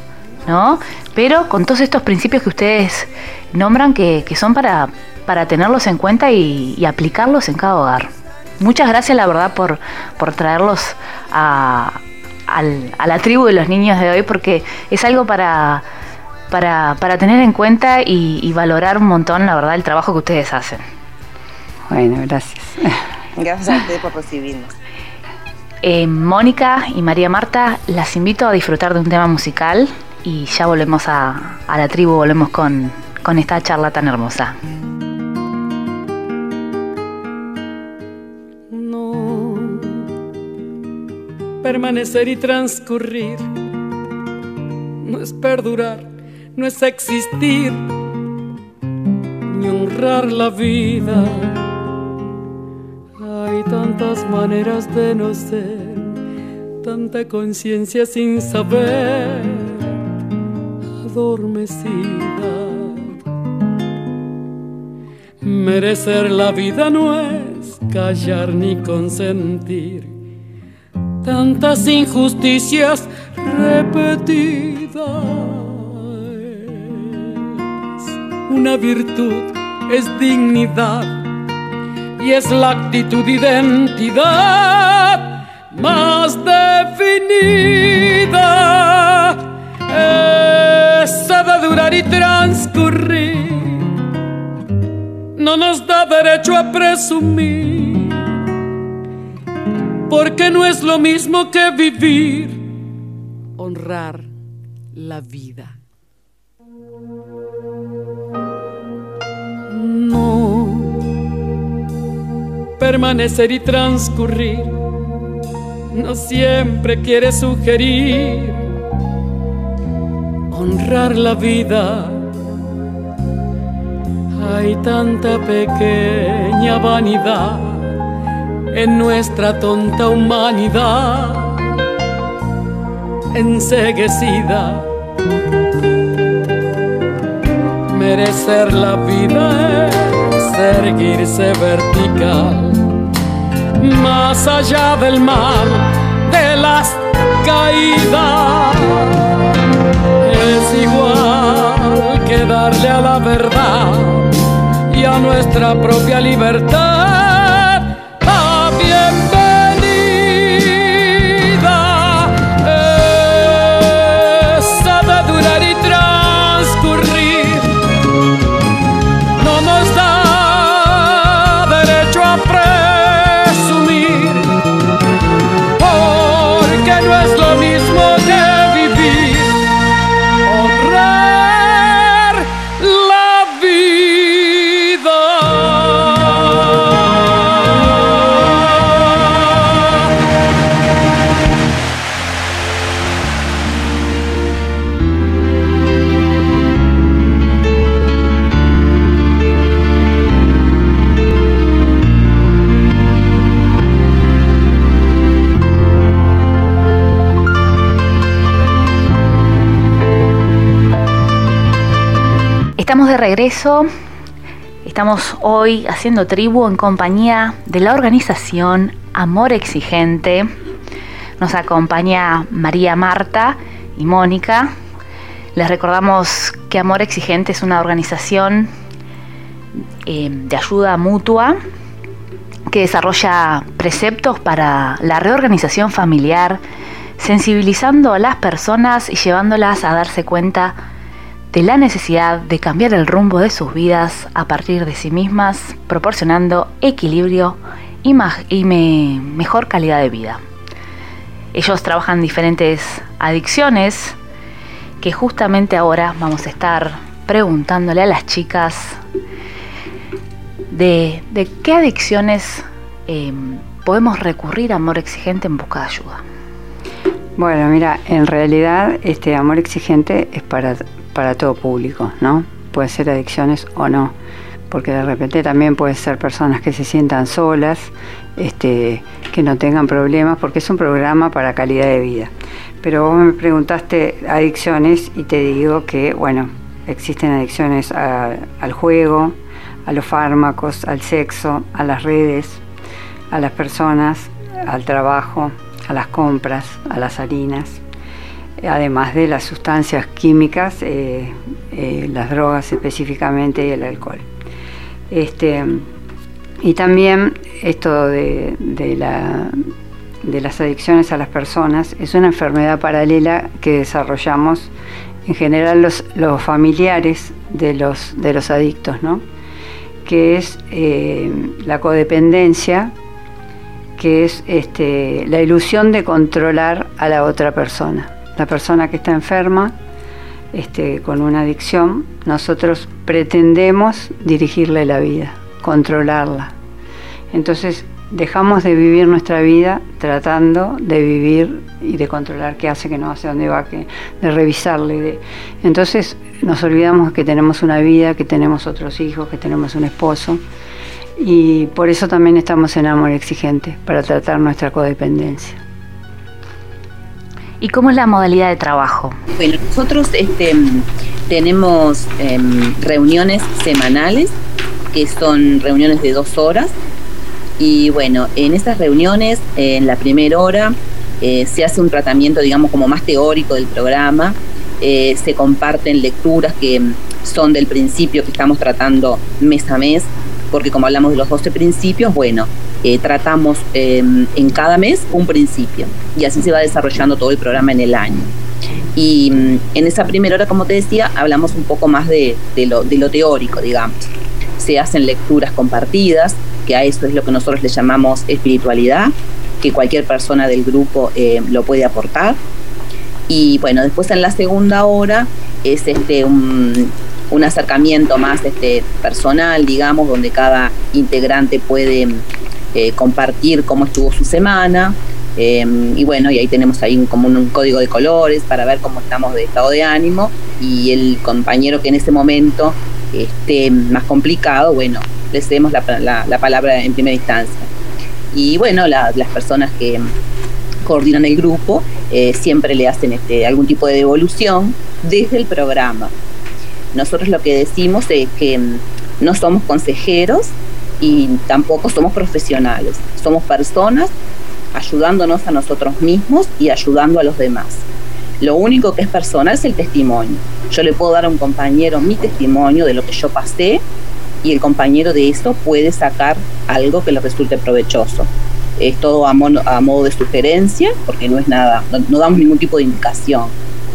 S2: ¿no? Pero con todos estos principios que ustedes nombran que son para, para tenerlos en cuenta y, aplicarlos en cada hogar. Muchas gracias, la verdad, por, por traerlos a, la tribu de los niños de hoy, porque es algo para, para, tener en cuenta y, valorar un montón, la verdad, el trabajo que ustedes hacen.
S3: Bueno, gracias.
S4: Gracias a ustedes por recibirnos.
S2: Eh, Mónica y María Marta, las invito a disfrutar de un tema musical y ya volvemos a, la tribu, volvemos con, con esta charla tan hermosa.
S6: permanecer y transcurrir. No es perdurar, no es existir, ni honrar la vida. Hay tantas maneras de no ser, tanta conciencia sin saber, adormecida. Merecer la vida no es callar ni consentir tantas injusticias repetidas. Una virtud es dignidad y es la actitud identidad más definida. De durar y transcurrir no nos da derecho a presumir porque no es lo mismo que vivir, honrar la vida. No, permanecer y transcurrir no siempre quiere sugerir honrar la vida. Hay tanta pequeña vanidad en nuestra tonta humanidad enseguecida. Merecer la vida es erguirse vertical, más allá del mal, de las caídas. Es igual que darle a la verdad y a nuestra propia libertad
S2: regreso. Estamos hoy haciendo tribu en compañía de la organización Amor Exigente. Nos acompaña María Marta y Mónica. Les recordamos que Amor Exigente es una organización eh, de ayuda mutua que desarrolla preceptos para la reorganización familiar, sensibilizando a las personas y llevándolas a darse cuenta de la necesidad de cambiar el rumbo de sus vidas a partir de sí mismas, proporcionando equilibrio y, mejor calidad de vida. Ellos trabajan diferentes adicciones que justamente ahora vamos a estar preguntándole a las chicas de, qué adicciones em, podemos recurrir a amor exigente en busca de ayuda.
S3: Bueno, mira, en realidad este amor exigente es para, para todo público, ¿no? Puede ser adicciones o no, porque de repente también puede ser personas que se sientan solas, este, que no tengan problemas, porque es un programa para calidad de vida. Pero vos me preguntaste adicciones y te digo que, bueno, existen adicciones al juego, a los fármacos, al sexo, a las redes, a las personas, al trabajo, a las compras, a las harinas, además de las sustancias químicas, eh, eh, las drogas específicamente y el alcohol. Este, y también esto de, la, de las adicciones a las personas es una enfermedad paralela que desarrollamos en general los, familiares de los, de los adictos, ¿no? que es eh, la codependencia, que es este, la ilusión de controlar a la otra persona. La persona que está enferma, este, con una adicción, nosotros pretendemos dirigirle la vida, controlarla. Entonces dejamos de vivir nuestra vida tratando de vivir y de controlar qué hace, qué no hace, dónde va, de revisarle. Entonces nos olvidamos que tenemos una vida, que tenemos otros hijos, que tenemos un esposo. Y por eso también estamos en amor exigente, para tratar nuestra codependencia.
S2: ¿Y cómo es la modalidad de trabajo?
S4: Bueno, nosotros este, tenemos em, reuniones semanales, que son reuniones de dos horas, y bueno, en estas reuniones, en la primera hora, eh, se hace un tratamiento, digamos, como más teórico del programa. Eh, se comparten lecturas que son del principio que estamos tratando mes a mes, porque como hablamos de los 12 principios, bueno, eh, tratamos em, en cada mes un principio y así se va desarrollando todo el programa en el año. Y mm, en esa primera hora, como te decía, hablamos un poco más de, lo, de lo teórico, digamos. Se hacen lecturas compartidas, que a eso es lo que nosotros le llamamos espiritualidad, que cualquier persona del grupo eh, lo puede aportar. Y bueno, después en la segunda hora es este un, acercamiento más este, personal, digamos, donde cada integrante puede eh, compartir cómo estuvo su semana. Eh, y bueno, y ahí tenemos ahí como un, código de colores para ver cómo estamos de estado de ánimo. Y el compañero que en ese momento esté más complicado, bueno, le cedemos la, palabra en primera instancia. Y bueno, las personas que coordinan el grupo eh, siempre le hacen este, algún tipo de devolución desde el programa. Nosotros lo que decimos es que mm, no somos consejeros y tampoco somos profesionales, somos personas ayudándonos a nosotros mismos y ayudando a los demás. Lo único que es personal es el testimonio. Yo le puedo dar a un compañero mi testimonio de lo que yo pasé y el compañero de eso puede sacar algo que le resulte provechoso. Es todo a, modo de sugerencia, porque no es nada, no, damos ningún tipo de indicación.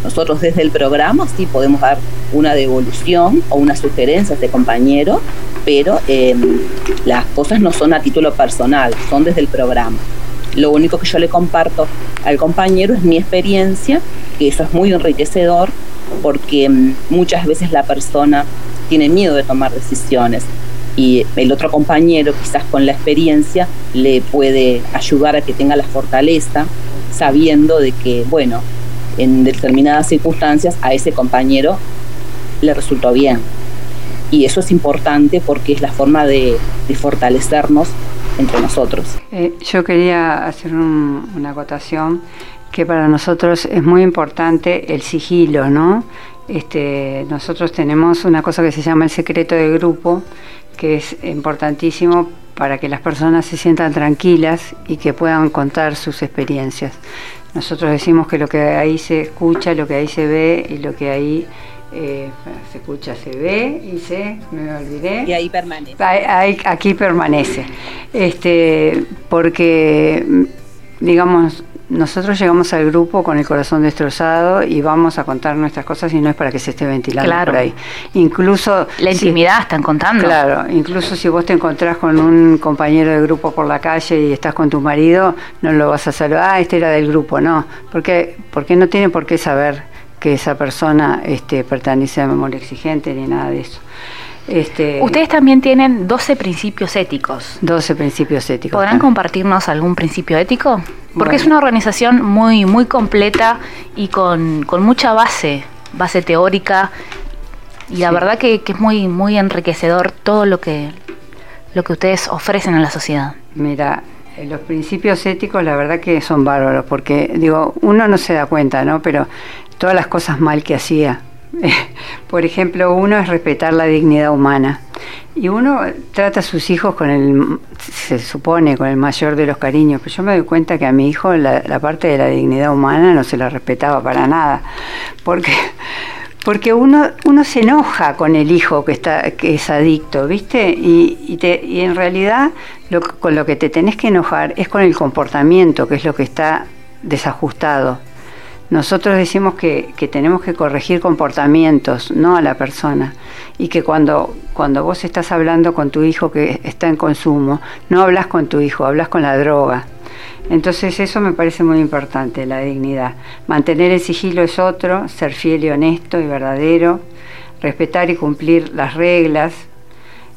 S4: Nosotros desde el programa sí podemos dar una devolución o una sugerencia a este compañero, pero em, las cosas no son a título personal, son desde el programa. Lo único que yo le comparto al compañero es mi experiencia, que eso es muy enriquecedor, porque em, muchas veces la persona tiene miedo de tomar decisiones y el otro compañero quizás con la experiencia le puede ayudar a que tenga la fortaleza sabiendo de que, bueno, en determinadas circunstancias a ese compañero le resultó bien. Y eso es importante porque es la forma de, fortalecernos entre nosotros.
S3: Eh, yo quería hacer una acotación que para nosotros es muy importante el sigilo, ¿no? este, nosotros tenemos una cosa que se llama el secreto de grupo, que es importantísimo para que las personas se sientan tranquilas y que puedan contar sus experiencias. Nosotros decimos que lo que ahí se escucha, lo que ahí se ve y lo que ahí eh, se escucha, se ve y se, me olvidé.
S4: Y ahí permanece.
S3: aquí permanece. Este, porque, digamos, nosotros llegamos al grupo con el corazón destrozado y vamos a contar nuestras cosas y no es para que se esté ventilando por ahí. Incluso
S2: la intimidad están contando.
S3: Claro, incluso si vos te encontrás con un compañero de grupo por la calle y estás con tu marido, no lo vas a saludar, ah, este era del grupo, no, porque porque no tiene por qué saber que esa persona este, pertenece a memoria exigente ni nada de eso.
S2: Este, Ustedes también tienen 12 principios éticos.
S3: 12 principios éticos.
S2: ¿Podrán compartirnos algún principio ético? Porque es una organización muy, muy completa y con, mucha base, base teórica. Y la verdad que, es muy, muy enriquecedor todo lo que, lo que ustedes ofrecen a la sociedad.
S3: Mira, eh, los principios éticos la verdad que son bárbaros, porque digo, uno no se da cuenta, ¿no? Pero todas las cosas mal que hacía. Por ejemplo, uno es respetar la dignidad humana. Y uno trata a sus hijos con el, se supone, con el mayor de los cariños. Pero yo me doy cuenta que a mi hijo la, parte de la dignidad humana no se la respetaba para nada. Porque, porque uno, uno se enoja con el hijo que, está, que es adicto, ¿viste? Y, te, y en realidad con lo que te tenés que enojar es con el comportamiento, que es lo que está desajustado. Nosotros decimos que, tenemos que corregir comportamientos, no a la persona. Y que cuando, cuando vos estás hablando con tu hijo que está en consumo, no hablas con tu hijo, hablas con la droga. Entonces eso me parece muy importante, la dignidad. Mantener el sigilo es otro, ser fiel y honesto y verdadero, respetar y cumplir las reglas.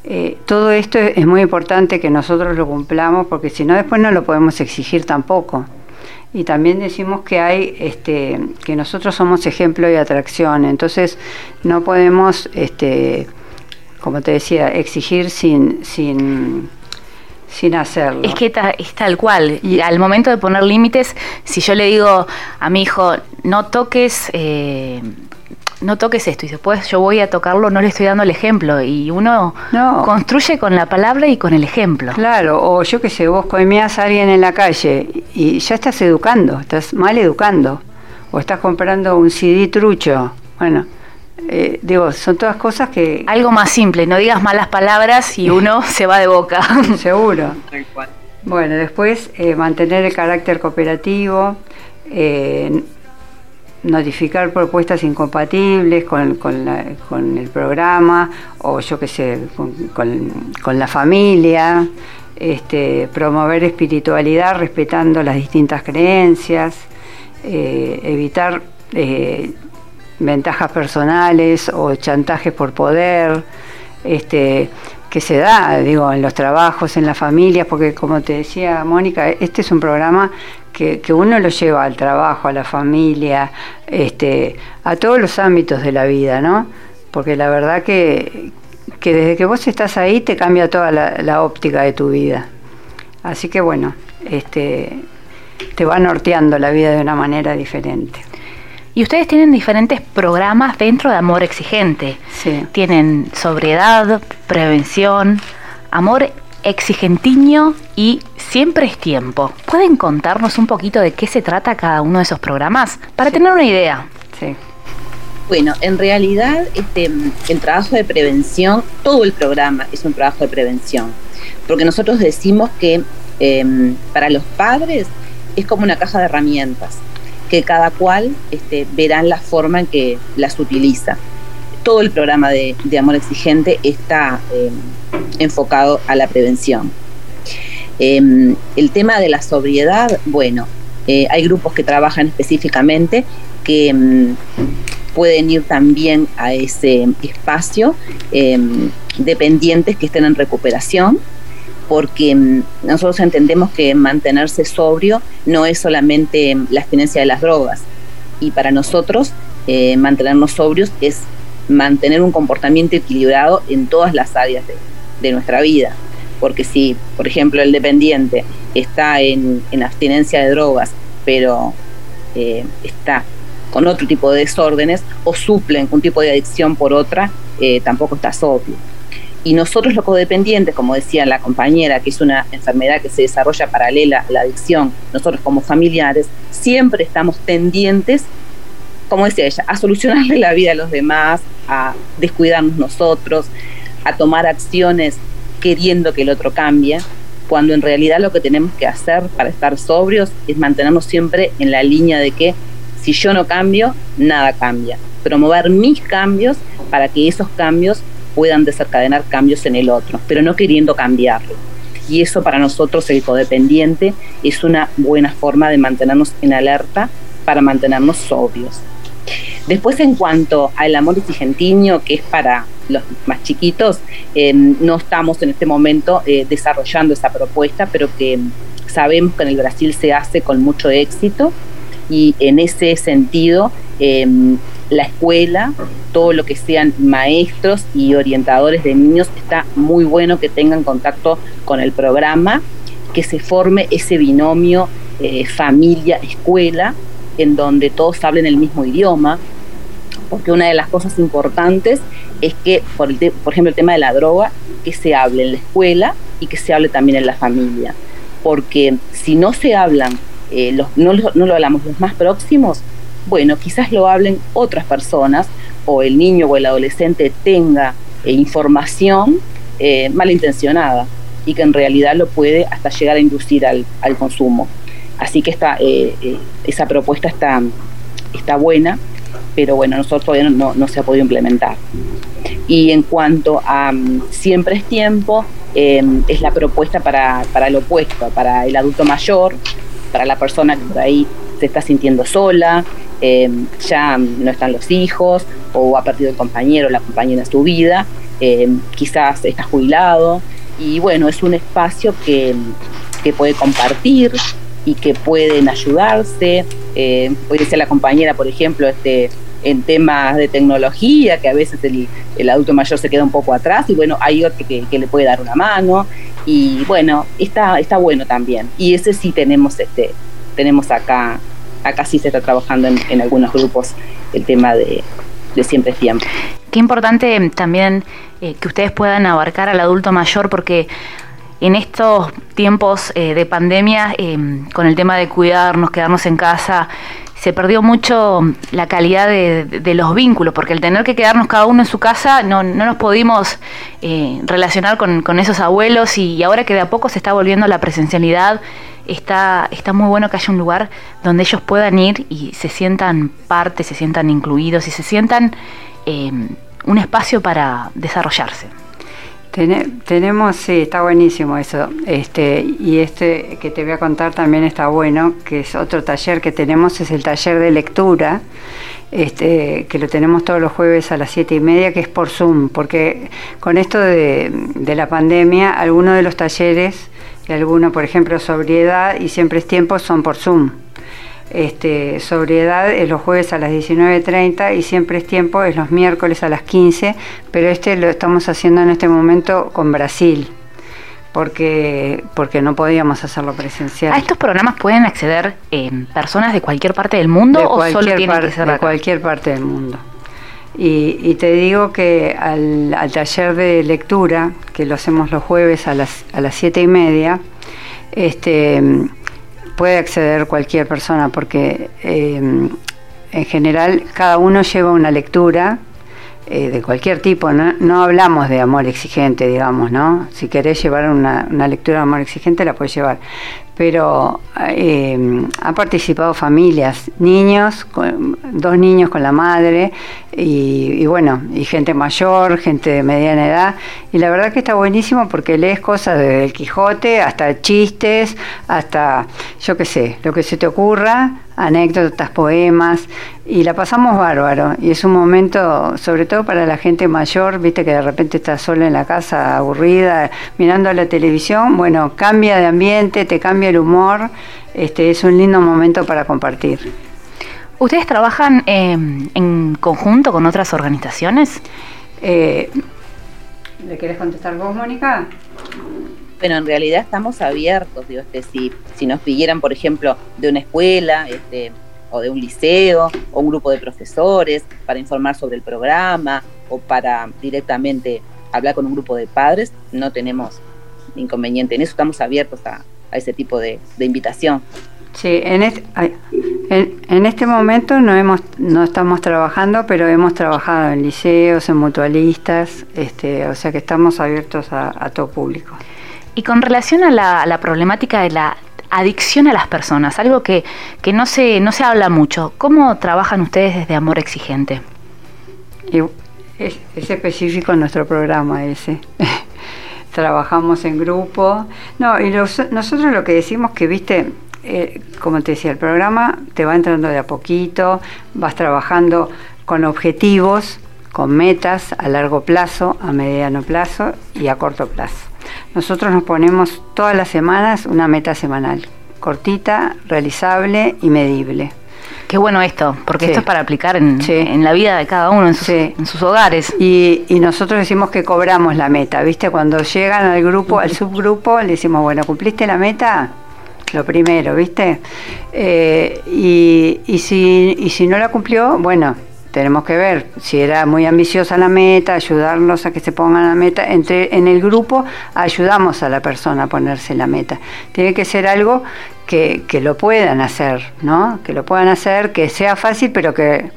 S3: Eh, todo esto es muy importante que nosotros lo cumplamos porque si no después no lo podemos exigir tampoco y también decimos que hay este que nosotros somos ejemplo de atracción entonces no podemos este como te decía exigir sin sin sin hacerlo.
S2: Es que es tal cual. Y al momento de poner límites, si yo le digo a mi hijo, no toques eh, no toques esto y después yo voy a tocarlo, no le estoy dando el ejemplo y uno construye con la palabra y con el ejemplo.
S3: Claro, o yo qué sé, vos coimías a alguien en la calle y ya estás educando, estás mal educando, o estás comprando un CD trucho, bueno, eh, digo, son todas cosas que...
S2: Algo más simple, no digas malas palabras y uno se va de boca.
S3: Seguro. Bueno, después eh, mantener el carácter cooperativo, eh, notificar propuestas incompatibles con, con, el programa o yo qué sé, con, la familia, este, promover espiritualidad respetando las distintas creencias, eh, evitar eh, ventajas personales o chantajes por poder. Este, que se da, digo, en los trabajos, en las familias, porque como te decía Mónica, este es un programa que, uno lo lleva al trabajo, a la familia, este, a todos los ámbitos de la vida, ¿no? Porque la verdad que, desde que vos estás ahí te cambia toda la, óptica de tu vida. Así que bueno, este, te va norteando la vida de una manera diferente.
S2: Y ustedes tienen diferentes programas dentro de Amor Exigente.
S3: Sí.
S2: Tienen sobriedad, prevención, amor exigentiño y siempre es tiempo. ¿Pueden contarnos un poquito de qué se trata cada uno de esos programas? Para tener una idea.
S3: Sí.
S4: Bueno, en realidad este, el trabajo de prevención, todo el programa es un trabajo de prevención, porque nosotros decimos que em, para los padres es como una caja de herramientas que cada cual este, verán la forma en que las utiliza. Todo el programa de, Amor Exigente está em, enfocado a la prevención. Em, el tema de la sobriedad, bueno, eh, hay grupos que trabajan específicamente que em, pueden ir también a ese espacio dependientes que estén en recuperación porque nosotros entendemos que mantenerse sobrio no es solamente la abstinencia de las drogas. Y para nosotros, eh, mantenernos sobrios es mantener un comportamiento equilibrado en todas las áreas de, nuestra vida. Porque si, por ejemplo, el dependiente está en, abstinencia de drogas, pero eh, está con otro tipo de desórdenes o suplen un tipo de adicción por otra, eh, tampoco está obvio. Y nosotros los codependientes, como decía la compañera, que es una enfermedad que se desarrolla paralela a la adicción, nosotros como familiares, siempre estamos tendientes, como decía ella, a solucionarle la vida a los demás, a descuidarnos nosotros, a tomar acciones queriendo que el otro cambie, cuando en realidad lo que tenemos que hacer para estar sobrios es mantenernos siempre en la línea de que si yo no cambio, nada cambia. Promover mis cambios para que esos cambios puedan desencadenar cambios en el otro, pero no queriendo cambiarlo. Y eso para nosotros, el codependiente, es una buena forma de mantenernos en alerta para mantenernos sobrios. Después, en cuanto al amor exigentinio, que es para los más chiquitos, em, no estamos en este momento eh, desarrollando esa propuesta, pero que sabemos que en el Brasil se hace con mucho éxito y en ese sentido em, la escuela, todo lo que sean maestros y orientadores de niños, está muy bueno que tengan contacto con el programa, que se forme ese binomio eh, familia-escuela, en donde todos hablen el mismo idioma, porque una de las cosas importantes es que, por, por ejemplo, el tema de la droga, que se hable en la escuela y que se hable también en la familia, porque si no se hablan, eh, los, no, no lo hablamos los más próximos, bueno, quizás lo hablen otras personas o el niño o el adolescente tenga eh, información eh, malintencionada y que en realidad lo puede hasta llegar a inducir al, consumo. Así que esta, eh, esa propuesta está, está buena, pero bueno, nosotros todavía no, se ha podido implementar. Y en cuanto a mm, siempre es tiempo, es la propuesta para, para el opuesto, para el adulto mayor, para la persona que por ahí se está sintiendo sola, eh, ya no están los hijos o ha perdido el compañero o la compañera en su vida, eh, quizás está jubilado y bueno, es un espacio que, puede compartir y que pueden ayudarse. Eh, hoy decía la compañera, por ejemplo, este, en temas de tecnología, que a veces el, adulto mayor se queda un poco atrás y bueno, hay otro que, le puede dar una mano y bueno, está, está bueno también. Y ese sí tenemos, este, tenemos acá acá sí se está trabajando en, algunos grupos el tema de, siempre es tiempo.
S2: Qué importante también eh, que ustedes puedan abarcar al adulto mayor porque en estos tiempos eh, de pandemia, eh, con el tema de cuidarnos, quedarnos en casa, se perdió mucho la calidad de, los vínculos, porque el tener que quedarnos cada uno en su casa no, nos pudimos relacionar con, esos abuelos y ahora que de a poco se está volviendo la presencialidad está, está muy bueno que haya un lugar donde ellos puedan ir y se sientan parte, se sientan incluidos y se sientan em, un espacio para desarrollarse.
S3: Tenemos, sí, está buenísimo eso. Este, y este que te voy a contar también está bueno, que es otro taller que tenemos, es el taller de lectura, este, que lo tenemos todos los jueves a las siete y media, que es por Zoom, porque con esto de, de la pandemia, algunos de los talleres y algunos, por ejemplo, sobriedad y siempre es tiempo son por Zoom. Este, sobriedad es los jueves a las 19.30 y siempre es tiempo es los miércoles a las 15, pero este lo estamos haciendo en este momento con Brasil. Porque, porque no podíamos hacerlo presencial.
S2: ¿A estos programas pueden acceder eh, personas de cualquier parte del mundo o solo tienen que ser
S3: de cualquier parte del mundo? Y, te digo que al, taller de lectura, que lo hacemos los jueves a las, a las siete y media, este, puede acceder cualquier persona porque eh, en general cada uno lleva una lectura eh, de cualquier tipo, ¿no? no hablamos de amor exigente, digamos, ¿no? Si querés llevar una, una lectura de amor exigente la puedes llevar, pero eh, han participado familias, niños, dos niños con la madre y, bueno, y gente mayor, gente de mediana edad. Y la verdad que está buenísimo porque lees cosas desde el Quijote hasta chistes, hasta yo qué sé, lo que se te ocurra, anécdotas, poemas, y la pasamos bárbaro. Y es un momento, sobre todo para la gente mayor, viste que de repente está sola en la casa, aburrida, mirando la televisión, bueno, cambia de ambiente, te cambia el humor, este, es un lindo momento para compartir.
S2: ¿Ustedes trabajan eh, en conjunto con otras organizaciones?
S3: Eh, ¿Le querés contestar vos, Mónica?
S4: Bueno, en realidad estamos abiertos, digo, este, si, nos pidieran, por ejemplo, de una escuela, este, o de un liceo o un grupo de profesores para informar sobre el programa o para directamente hablar con un grupo de padres, no tenemos inconveniente. En eso estamos abiertos a, ese tipo de, invitación.
S3: Sí, en este, en, este momento no, hemos, no estamos trabajando, pero hemos trabajado en liceos, en mutualistas, este, o sea que estamos abiertos a, todo público.
S2: Y con relación a la, problemática de la adicción a las personas, algo que, no, se, no se habla mucho, ¿cómo trabajan ustedes desde Amor Exigente?
S3: es, específico nuestro programa ese. Trabajamos en grupo. No, y nosotros lo que decimos que, viste, eh, como te decía, el programa te va entrando de a poquito, vas trabajando con objetivos, con metas a largo plazo, a mediano plazo y a corto plazo. Nosotros nos ponemos todas las semanas una meta semanal, cortita, realizable y medible.
S2: Qué bueno esto, porque esto es para aplicar en, la vida de cada uno, en sus, hogares.
S3: Y, nosotros decimos que cobramos la meta, ¿viste? Cuando llegan al grupo, al subgrupo, le decimos, bueno, ¿cumpliste la meta? Lo primero, ¿viste? Eh, y, y, si, y si no la cumplió, bueno, tenemos que ver si era muy ambiciosa la meta, ayudarlos a que se pongan la meta. Entre, en el grupo ayudamos a la persona a ponerse la meta. Tiene que ser algo que, lo puedan hacer, ¿no? Que lo puedan hacer, que sea fácil, pero que,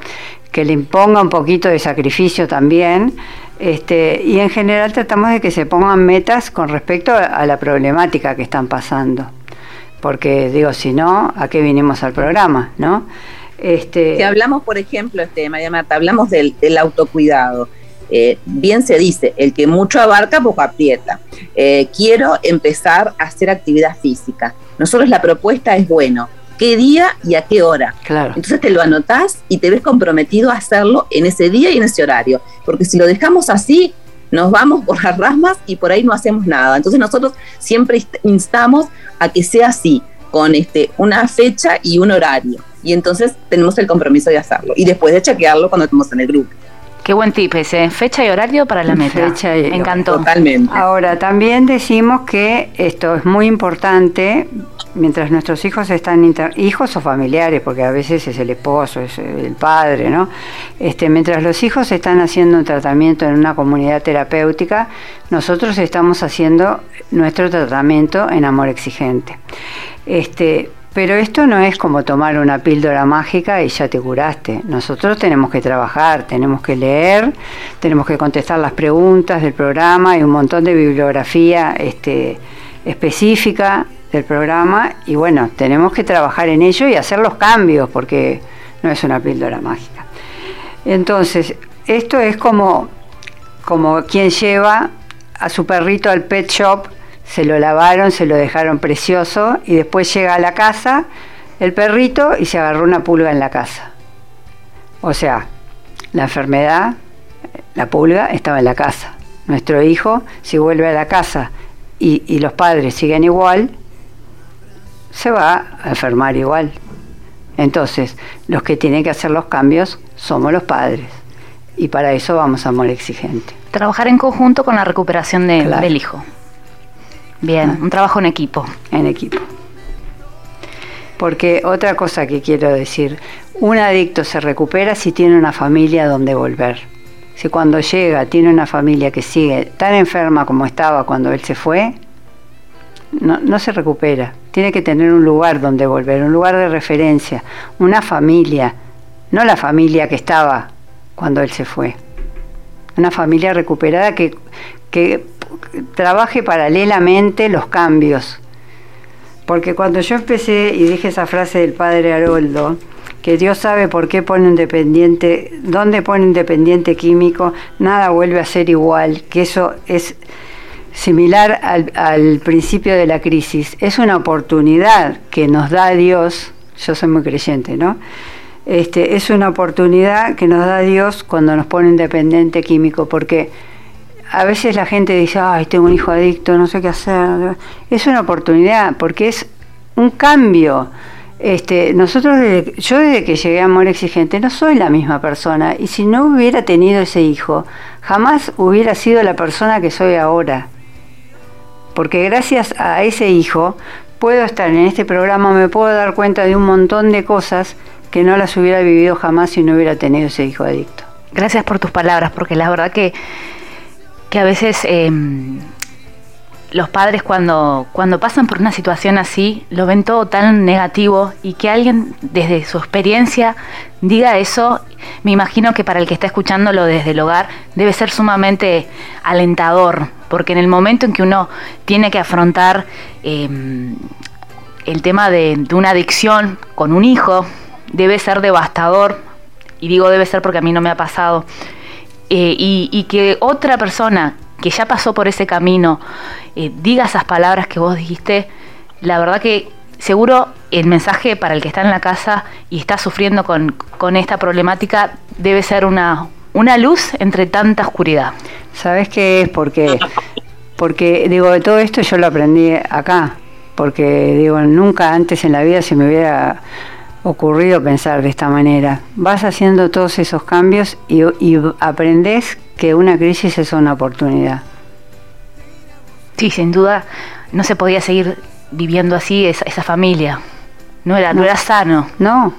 S3: le imponga un poquito de sacrificio también. Este, y en general tratamos de que se pongan metas con respecto a la problemática que están pasando. Porque digo, si no, ¿a qué vinimos al programa? ¿no?
S4: Este... Si hablamos, por ejemplo, este, María Marta, hablamos del, autocuidado. Eh, bien se dice, el que mucho abarca, poco aprieta. Eh, quiero empezar a hacer actividad física. Nosotros la propuesta es, bueno, ¿qué día y a qué hora?
S3: Claro.
S4: Entonces te lo anotás y te ves comprometido a hacerlo en ese día y en ese horario. Porque si lo dejamos así, nos vamos por las ramas y por ahí no hacemos nada. Entonces nosotros siempre instamos a que sea así, con este, una fecha y un horario y entonces tenemos el compromiso de hacerlo y después de chequearlo cuando estemos en el grupo.
S2: Qué buen tip ese, fecha y horario para la meta. Fecha y Me encantó.
S4: Totalmente.
S3: Ahora, también decimos que esto es muy importante mientras nuestros hijos están, hijos o familiares, porque a veces es el esposo, es el padre, ¿no? Este, mientras los hijos están haciendo un tratamiento en una comunidad terapéutica, nosotros estamos haciendo nuestro tratamiento en amor exigente. Este, pero esto no es como tomar una píldora mágica y ya te curaste. Nosotros tenemos que trabajar, tenemos que leer, tenemos que contestar las preguntas del programa y un montón de bibliografía este, específica del programa y bueno, tenemos que trabajar en ello y hacer los cambios porque no es una píldora mágica. Entonces, esto es como, como quien lleva a su perrito al pet shop se lo lavaron, se lo dejaron precioso y después llega a la casa el perrito y se agarró una pulga en la casa. O sea, la enfermedad, la pulga estaba en la casa. Nuestro hijo, si vuelve a la casa y, los padres siguen igual, se va a enfermar igual. Entonces, los que tienen que hacer los cambios somos los padres. Y para eso vamos a amor exigente.
S2: Trabajar en conjunto con la recuperación del hijo. Bien, un trabajo en equipo.
S3: En equipo. Porque otra cosa que quiero decir, un adicto se recupera si tiene una familia donde volver. Si cuando llega tiene una familia que sigue tan enferma como estaba cuando él se fue, no, no se recupera. Tiene que tener un lugar donde volver, un lugar de referencia, una familia, no la familia que estaba cuando él se fue. Una familia recuperada que, que trabaje paralelamente los cambios. Porque cuando yo empecé y dije esa frase del padre Haroldo, que Dios sabe por qué pone un dependiente, dónde pone un dependiente químico, nada vuelve a ser igual, que eso es similar al, principio de la crisis. Es una oportunidad que nos da Dios, yo soy muy creyente, ¿no? Este, es una oportunidad que nos da Dios cuando nos pone un dependiente químico, porque a veces la gente dice, ay, tengo un hijo adicto, no sé qué hacer. Es una oportunidad, porque es un cambio. Este, nosotros, yo desde que llegué a Amor Exigente no soy la misma persona y si no hubiera tenido ese hijo, jamás hubiera sido la persona que soy ahora. Porque gracias a ese hijo puedo estar en este programa, me puedo dar cuenta de un montón de cosas que no las hubiera vivido jamás si no hubiera tenido ese hijo adicto.
S2: Gracias por tus palabras, porque la verdad que, que a veces em, los padres cuando, cuando pasan por una situación así lo ven todo tan negativo y que alguien desde su experiencia diga eso, me imagino que para el que está escuchándolo desde el hogar debe ser sumamente alentador, porque en el momento en que uno tiene que afrontar em, el tema de, una adicción con un hijo, debe ser devastador, y digo debe ser porque a mí no me ha pasado, eh, y, y que otra persona que ya pasó por ese camino eh, diga esas palabras que vos dijiste, la verdad que seguro el mensaje para el que está en la casa y está sufriendo con, esta problemática debe ser una, una luz entre tanta oscuridad.
S3: ¿Sabes qué es? Porque, porque, digo, de todo esto yo lo aprendí acá, porque, digo, nunca antes en la vida se me hubiera ocurrido pensar de esta manera. Vas haciendo todos esos cambios y, y aprendes que una crisis es una oportunidad.
S2: Sí, sin duda no se podía seguir viviendo así esa, esa familia. No era, no. era sano.
S3: No,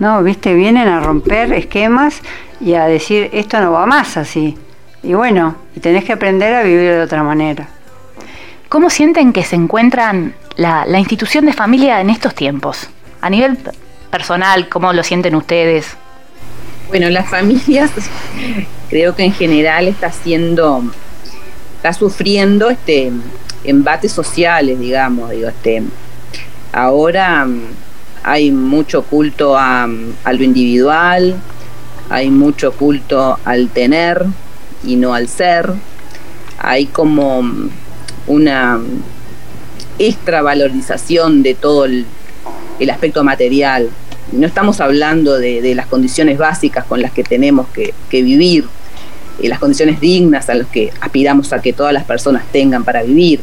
S3: no, viste, vienen a romper esquemas y a decir esto no va más así. Y bueno, y tenés que aprender a vivir de otra manera.
S2: ¿Cómo sienten que se encuentran la, la institución de familia en estos tiempos? A nivel personal, ¿cómo lo sienten ustedes?
S4: Bueno, las familias creo que en general está haciendo, está sufriendo este embates sociales, digamos, digo, este ahora mm, hay mucho culto a, a lo individual, hay mucho culto al tener y no al ser, hay como mm, una extravalorización de todo el aspecto material, no estamos hablando de, las condiciones básicas con las que tenemos que, vivir, y las condiciones dignas a las que aspiramos a que todas las personas tengan para vivir,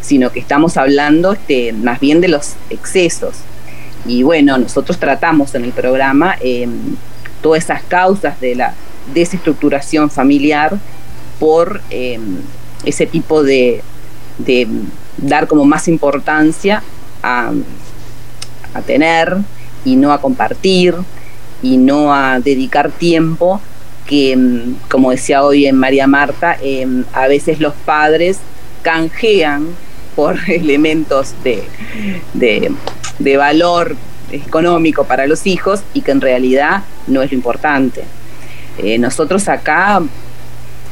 S4: sino que estamos hablando este, más bien de los excesos. Y bueno, nosotros tratamos en el programa em, todas esas causas de la desestructuración familiar por em, ese tipo de, dar como más importancia a tener, y no a compartir y no a dedicar tiempo que, mm, como decía hoy en María Marta, em, a veces los padres canjean por elementos de, de, valor económico para los hijos y que en realidad no es lo importante. Eh, nosotros acá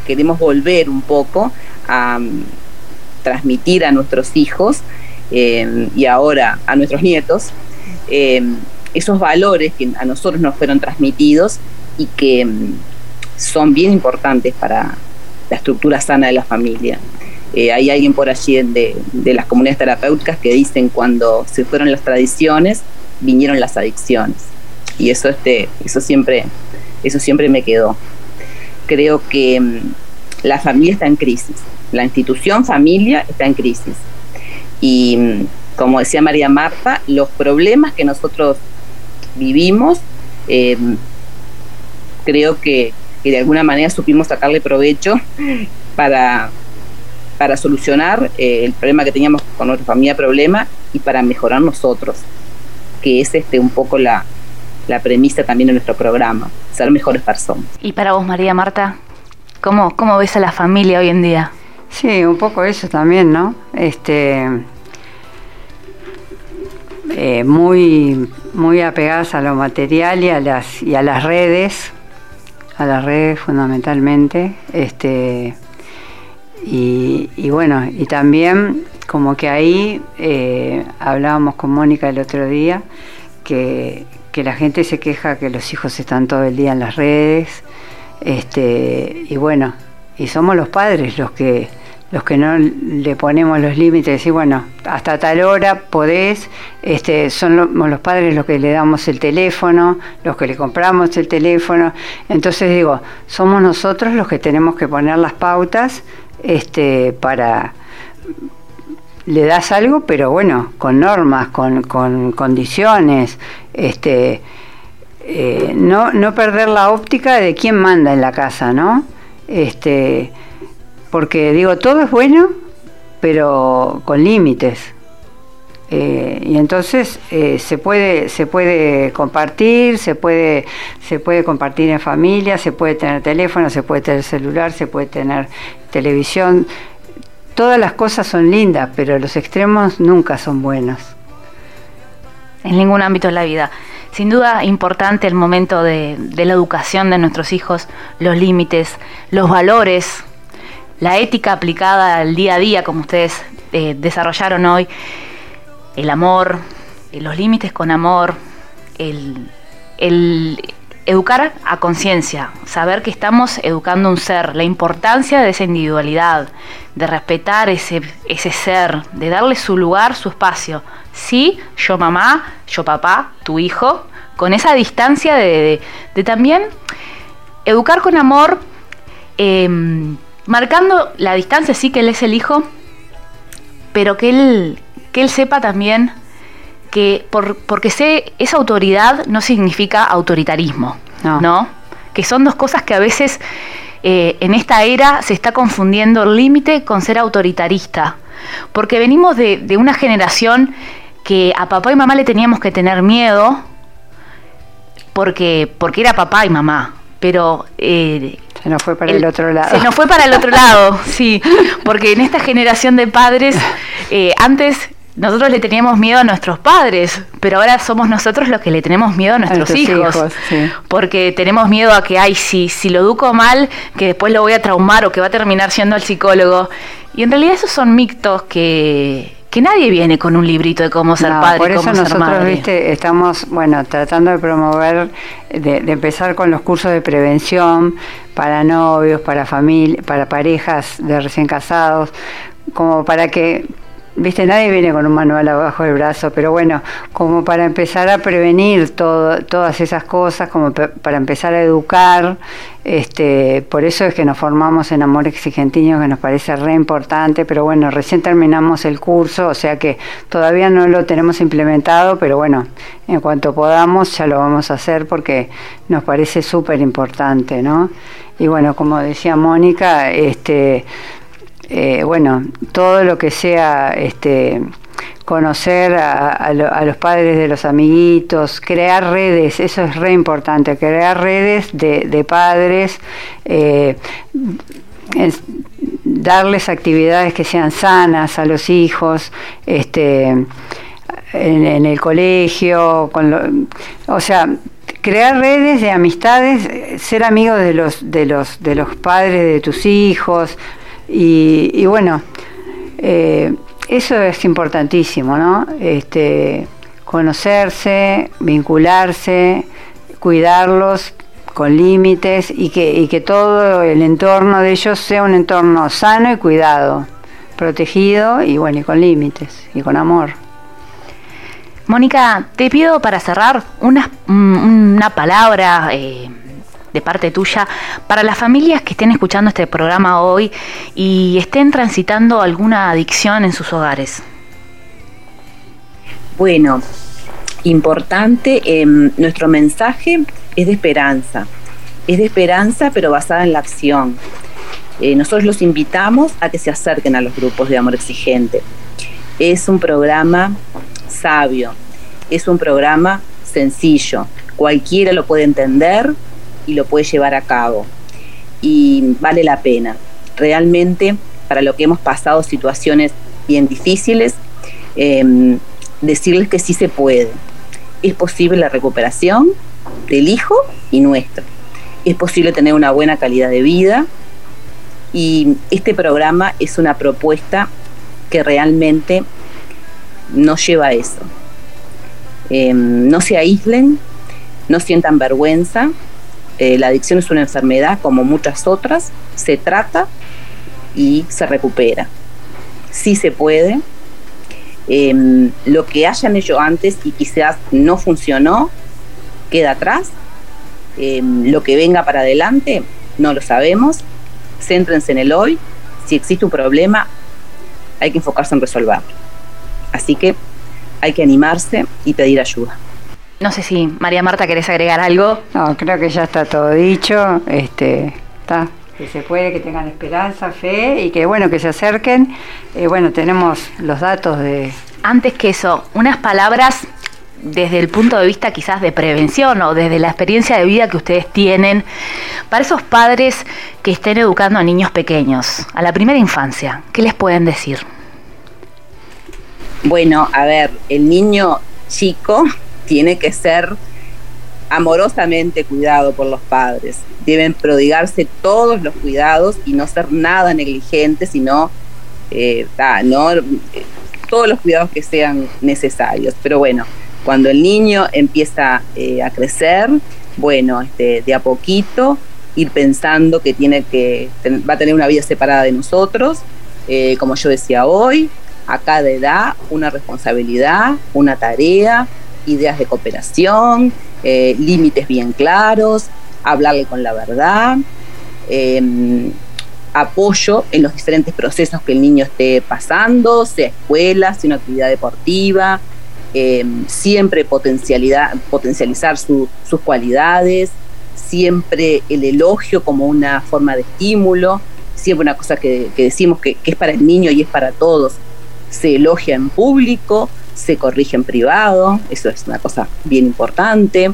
S4: queremos volver un poco a mm, transmitir a nuestros hijos em, y ahora a nuestros nietos em, esos valores que a nosotros nos fueron transmitidos y que mm, son bien importantes para la estructura sana de la familia. Eh, hay alguien por allí de, las comunidades terapéuticas que dicen cuando se fueron las tradiciones, vinieron las adicciones. Y eso, este, eso, siempre, eso siempre me quedó. Creo que mm, la familia está en crisis, la institución familia está en crisis. Y mm, como decía María Marta, los problemas que nosotros vivimos, eh, creo que, de alguna manera supimos sacarle provecho para, para solucionar eh, el problema que teníamos con nuestra familia problema y para mejorar nosotros, que es este un poco la, la premisa también de nuestro programa, ser mejores personas.
S2: Y para vos, María Marta, ¿cómo, cómo ves a la familia hoy en día?
S3: Sí, un poco eso también, ¿no? Este, eh, muy, muy apegadas a lo material y a las, y a las redes, a las redes fundamentalmente. Este, y, bueno, y también como que ahí eh, hablábamos con Mónica el otro día, que, que, la gente se queja que los hijos están todo el día en las redes, este, y bueno, y somos los padres los que los que no le ponemos los límites, decir, bueno, hasta tal hora podés, este, son los padres los que le damos el teléfono, los que le compramos el teléfono. Entonces digo, somos nosotros los que tenemos que poner las pautas este, para... Le das algo, pero bueno, con normas, con, con condiciones, este, eh, no, no perder la óptica de quién manda en la casa, ¿no? Este, porque digo, todo es bueno, pero con límites. Eh, y entonces eh, se puede se puede compartir se puede se puede compartir en familia se puede tener teléfono se puede tener celular se puede tener televisión. Todas las cosas son lindas pero los extremos nunca son buenos.
S2: En ningún ámbito de la vida. Sin duda importante el momento de, la educación de nuestros hijos los límites los valores la ética aplicada al día a día como ustedes eh, desarrollaron hoy el amor, eh, los límites con amor, el, educar a conciencia, saber que estamos educando un ser, la importancia de esa individualidad, de respetar ese, ese ser, de darle su lugar, su espacio. Sí, yo mamá, yo papá, tu hijo, con esa distancia de, también educar con amor, em, marcando la distancia, sí que él es el hijo, pero que él, que él sepa también que por, porque sé, esa autoridad no significa autoritarismo, no. Que son dos cosas que a veces eh, en esta era se está confundiendo el límite con ser autoritarista. Porque venimos de, una generación que a papá y mamá le teníamos que tener miedo porque, porque era papá y mamá. Pero
S3: eh, se nos fue para el, otro lado.
S2: Se nos fue para el otro lado, sí. Porque en esta generación de padres, eh, antes nosotros le teníamos miedo a nuestros padres, pero ahora somos nosotros los que le tenemos miedo a nuestros hijos. Porque tenemos miedo a que, ay, si, si lo educo mal, que después lo voy a traumar o que va a terminar siendo el psicólogo. Y en realidad esos son mictos que, que nadie viene con un librito de cómo ser padre,
S3: por
S2: eso
S3: cómo nosotros, viste, estamos, bueno, tratando de promover, de, de, empezar con los cursos de prevención para novios, para familia, para parejas de recién casados, como para que Viste, nadie viene con un manual abajo del brazo, pero bueno, como para empezar a prevenir todo, todas esas cosas, como para empezar a educar, este, por eso es que nos formamos en Amor Exigentiño, que nos parece re importante, pero bueno, recién terminamos el curso, o sea que todavía no lo tenemos implementado, pero bueno, en cuanto podamos ya lo vamos a hacer porque nos parece súper importante, ¿no? Y bueno, como decía Mónica, este eh, bueno, todo lo que sea este, conocer a, los padres de los amiguitos, crear redes, eso es re importante, crear redes de, padres, eh, darles actividades que sean sanas a los hijos, este, en, el colegio, con o sea, crear redes de amistades, ser amigo de los, de los, de los padres de tus hijos, y, bueno, eh, eso es importantísimo, ¿no? Este, conocerse, vincularse, cuidarlos con límites y que, y que todo el entorno de ellos sea un entorno sano y cuidado, protegido y bueno, y con límites y con amor.
S2: Mónica, te pido para cerrar una, una palabra eh, parte tuya para las familias que estén escuchando este programa hoy y estén transitando alguna adicción en sus hogares?
S4: Bueno, importante, em, nuestro mensaje es de esperanza, es de esperanza pero basada en la acción. Eh, nosotros los invitamos a que se acerquen a los grupos de amor exigente. Es un programa sabio, es un programa sencillo, cualquiera lo puede entender, y lo puede llevar a cabo. Y vale la pena. Realmente, para lo que hemos pasado situaciones bien difíciles, em, decirles que sí se puede. Es posible la recuperación del hijo y nuestro. Es posible tener una buena calidad de vida y este programa es una propuesta que realmente nos lleva a eso. Em, no se aíslen, no sientan vergüenza, eh, la adicción es una enfermedad como muchas otras, se trata y se recupera. Sí se puede. Em, lo que hayan hecho antes y quizás no funcionó, queda atrás. Em, lo que venga para adelante, no lo sabemos. Céntrense en el hoy. Si existe un problema, hay que enfocarse en resolverlo. Así que hay que animarse y pedir ayuda.
S2: No sé si María Marta querés agregar algo.
S3: No, creo que ya está todo dicho. Este, está que se puede, que tengan esperanza, fe y que bueno, que se acerquen. Eh, bueno, tenemos los datos de,
S2: antes que eso, unas palabras desde el punto de vista quizás de prevención o desde la experiencia de vida que ustedes tienen para esos padres que estén educando a niños pequeños, a la primera infancia, ¿qué les pueden decir?
S4: Bueno, a ver, el niño chico tiene que ser amorosamente cuidado por los padres. Deben prodigarse todos los cuidados y no ser nada negligentes, sino eh, no, eh, todos los cuidados que sean necesarios. Pero bueno, cuando el niño empieza eh, a crecer, bueno, este, de a poquito ir pensando que tiene que va a tener una vida separada de nosotros, como yo decía hoy, a cada edad una responsabilidad, una tarea, ideas de cooperación, eh, límites bien claros, hablarle con la verdad, em, apoyo en los diferentes procesos que el niño esté pasando, sea escuela, sea una actividad deportiva, eh, siempre potencialidad, potencializar sus cualidades, siempre el elogio como una forma de estímulo, siempre una cosa que, decimos que, es para el niño y es para todos. Se elogia en público, se corrige en privado, eso es una cosa bien importante.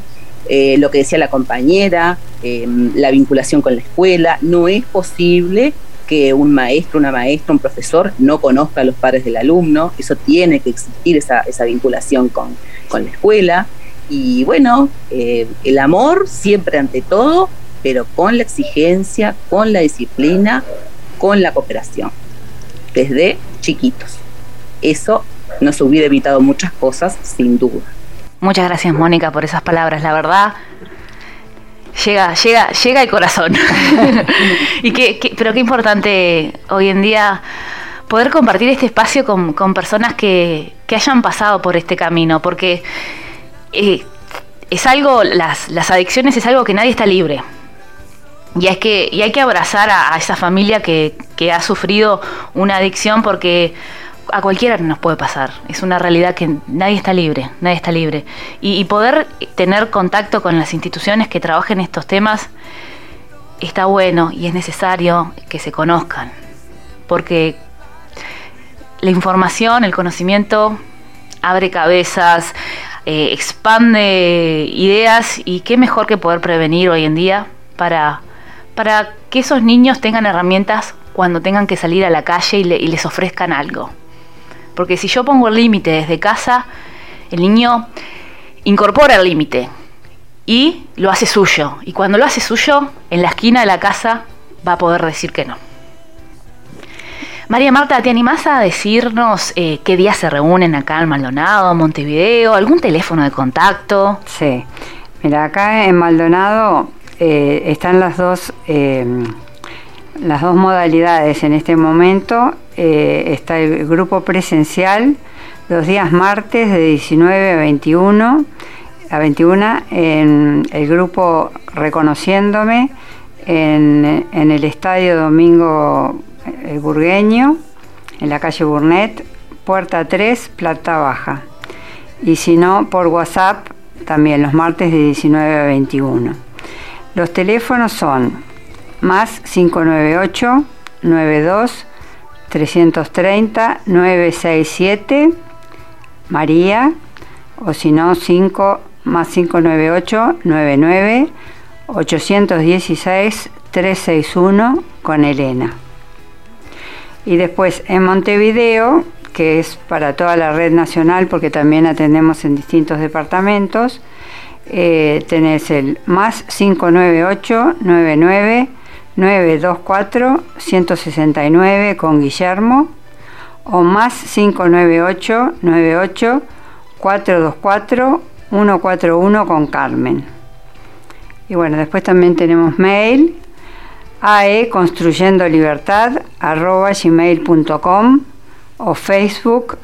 S4: Eh, lo que decía la compañera, eh, la vinculación con la escuela, no es posible que un maestro, una maestra, un profesor no conozca a los padres del alumno, eso tiene que existir esa, esa vinculación con, con, la escuela. Y bueno, eh, el amor siempre ante todo, pero con la exigencia, con la disciplina, con la cooperación, desde chiquitos. Eso nos hubiera evitado muchas cosas, sin duda.
S2: Muchas gracias, Mónica, por esas palabras. La verdad, llega, llega, llega el corazón. y que, pero qué importante hoy en día poder compartir este espacio con, personas que, hayan pasado por este camino, porque eh, es algo, las, las adicciones es algo que nadie está libre. Y, es que, y hay que abrazar a, esa familia que, que ha sufrido una adicción porque a cualquiera nos puede pasar. Es una realidad que nadie está libre, nadie está libre. Y, poder tener contacto con las instituciones que trabajen estos temas está bueno y es necesario que se conozcan. Porque la información, el conocimiento abre cabezas, eh, expande ideas y qué mejor que poder prevenir hoy en día para, para que esos niños tengan herramientas cuando tengan que salir a la calle y les ofrezcan algo. Porque si yo pongo el límite desde casa, el niño incorpora el límite y lo hace suyo. Y cuando lo hace suyo, en la esquina de la casa va a poder decir que no. María Marta, ¿te animás a decirnos eh, qué días se reúnen acá en Maldonado, Montevideo? ¿Algún teléfono de contacto?
S3: Sí. Mira, acá en Maldonado eh, están las dos, eh, las dos modalidades en este momento. Eh, está el grupo presencial los días martes de 19 a 21, a 21 en el grupo Reconociéndome en, el Estadio Domingo el Burgueño, en la calle Burnet, puerta 3, plata baja. Y si no, por WhatsApp también los martes de 19 a 21. Los teléfonos son más 598 92 330 967 María o si no 5 más 598 99 816 361 con Elena. Y después en Montevideo, que es para toda la red nacional porque también atendemos en distintos departamentos, eh, tenés el más 598 99 924-169 con Guillermo o más 598-98-424-141 con Carmen. Y bueno, después también tenemos mail ae construyendo libertad arroba gmail.com o Facebook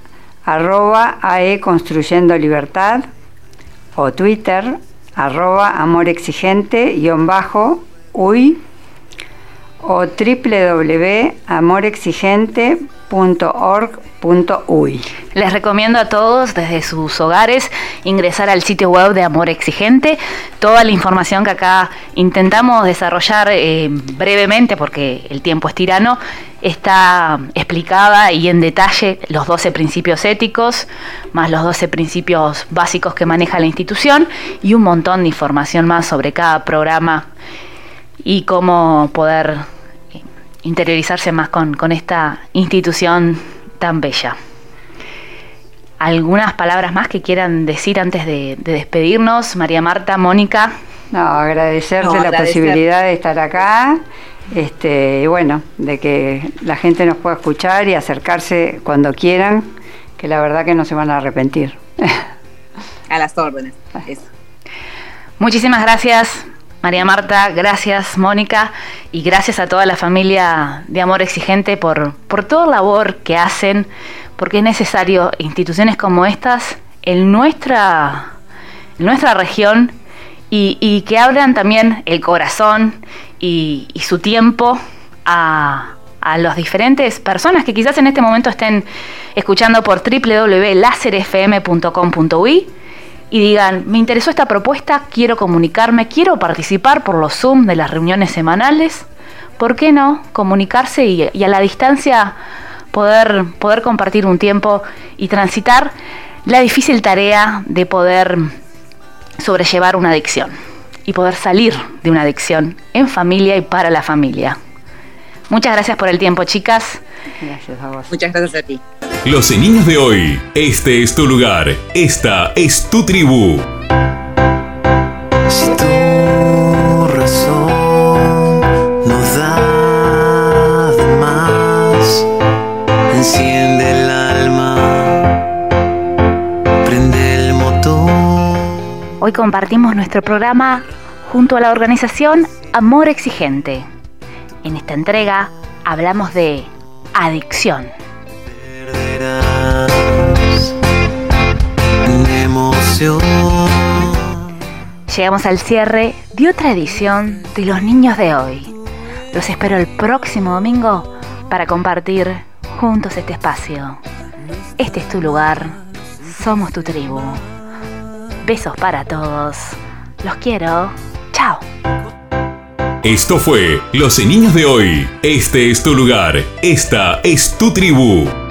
S3: arroba ae construyendo libertad o Twitter arroba amor exigente guion bajo uy o www.amorexigente .org.uy.
S2: Les recomiendo a todos desde sus hogares ingresar al sitio web de Amor Exigente. Toda la información que acá intentamos desarrollar eh, brevemente, porque el tiempo es tirano, está explicada y en detalle los 12 principios éticos, más los 12 principios básicos que maneja la institución y un montón de información más sobre cada programa y cómo poder interiorizarse más con, esta institución tan bella. ¿Algunas palabras más que quieran decir antes de, despedirnos? María Marta, Mónica.
S3: No, agradecerte la posibilidad de estar acá. Este, y bueno, de que la gente nos pueda escuchar y acercarse cuando quieran, que la verdad que no se van a arrepentir.
S4: A las órdenes.
S2: Muchísimas gracias María Marta, gracias Mónica y gracias a toda la familia de Amor Exigente por, por toda la labor que hacen, porque es necesario instituciones como estas en nuestra, nuestra región y, que abran también el corazón y, su tiempo a, a las diferentes personas que quizás en este momento estén escuchando por www.laserfm.com.uy y digan, me interesó esta propuesta, quiero comunicarme, quiero participar por los Zoom de las reuniones semanales, ¿por qué no comunicarse y, a la distancia poder, poder compartir un tiempo y transitar la difícil tarea de poder sobrellevar una adicción y poder salir de una adicción en familia y para la familia? Muchas gracias por el tiempo, chicas.
S4: Gracias a vos. Muchas gracias a ti.
S1: Los niños de hoy, este es tu lugar, esta es tu tribu.
S7: Si tu razón nos da de más, enciende el alma, prende el motor.
S2: Hoy compartimos nuestro programa junto a la organización Amor Exigente. En esta entrega hablamos de adicción. Llegamos al cierre de otra edición de Los Niños de hoy. Los espero el próximo domingo para compartir juntos este espacio. Este es tu lugar, somos tu tribu. Besos para todos. Los quiero. Chao.
S1: Esto fue Los Niños de hoy. Este es tu lugar, esta es tu tribu.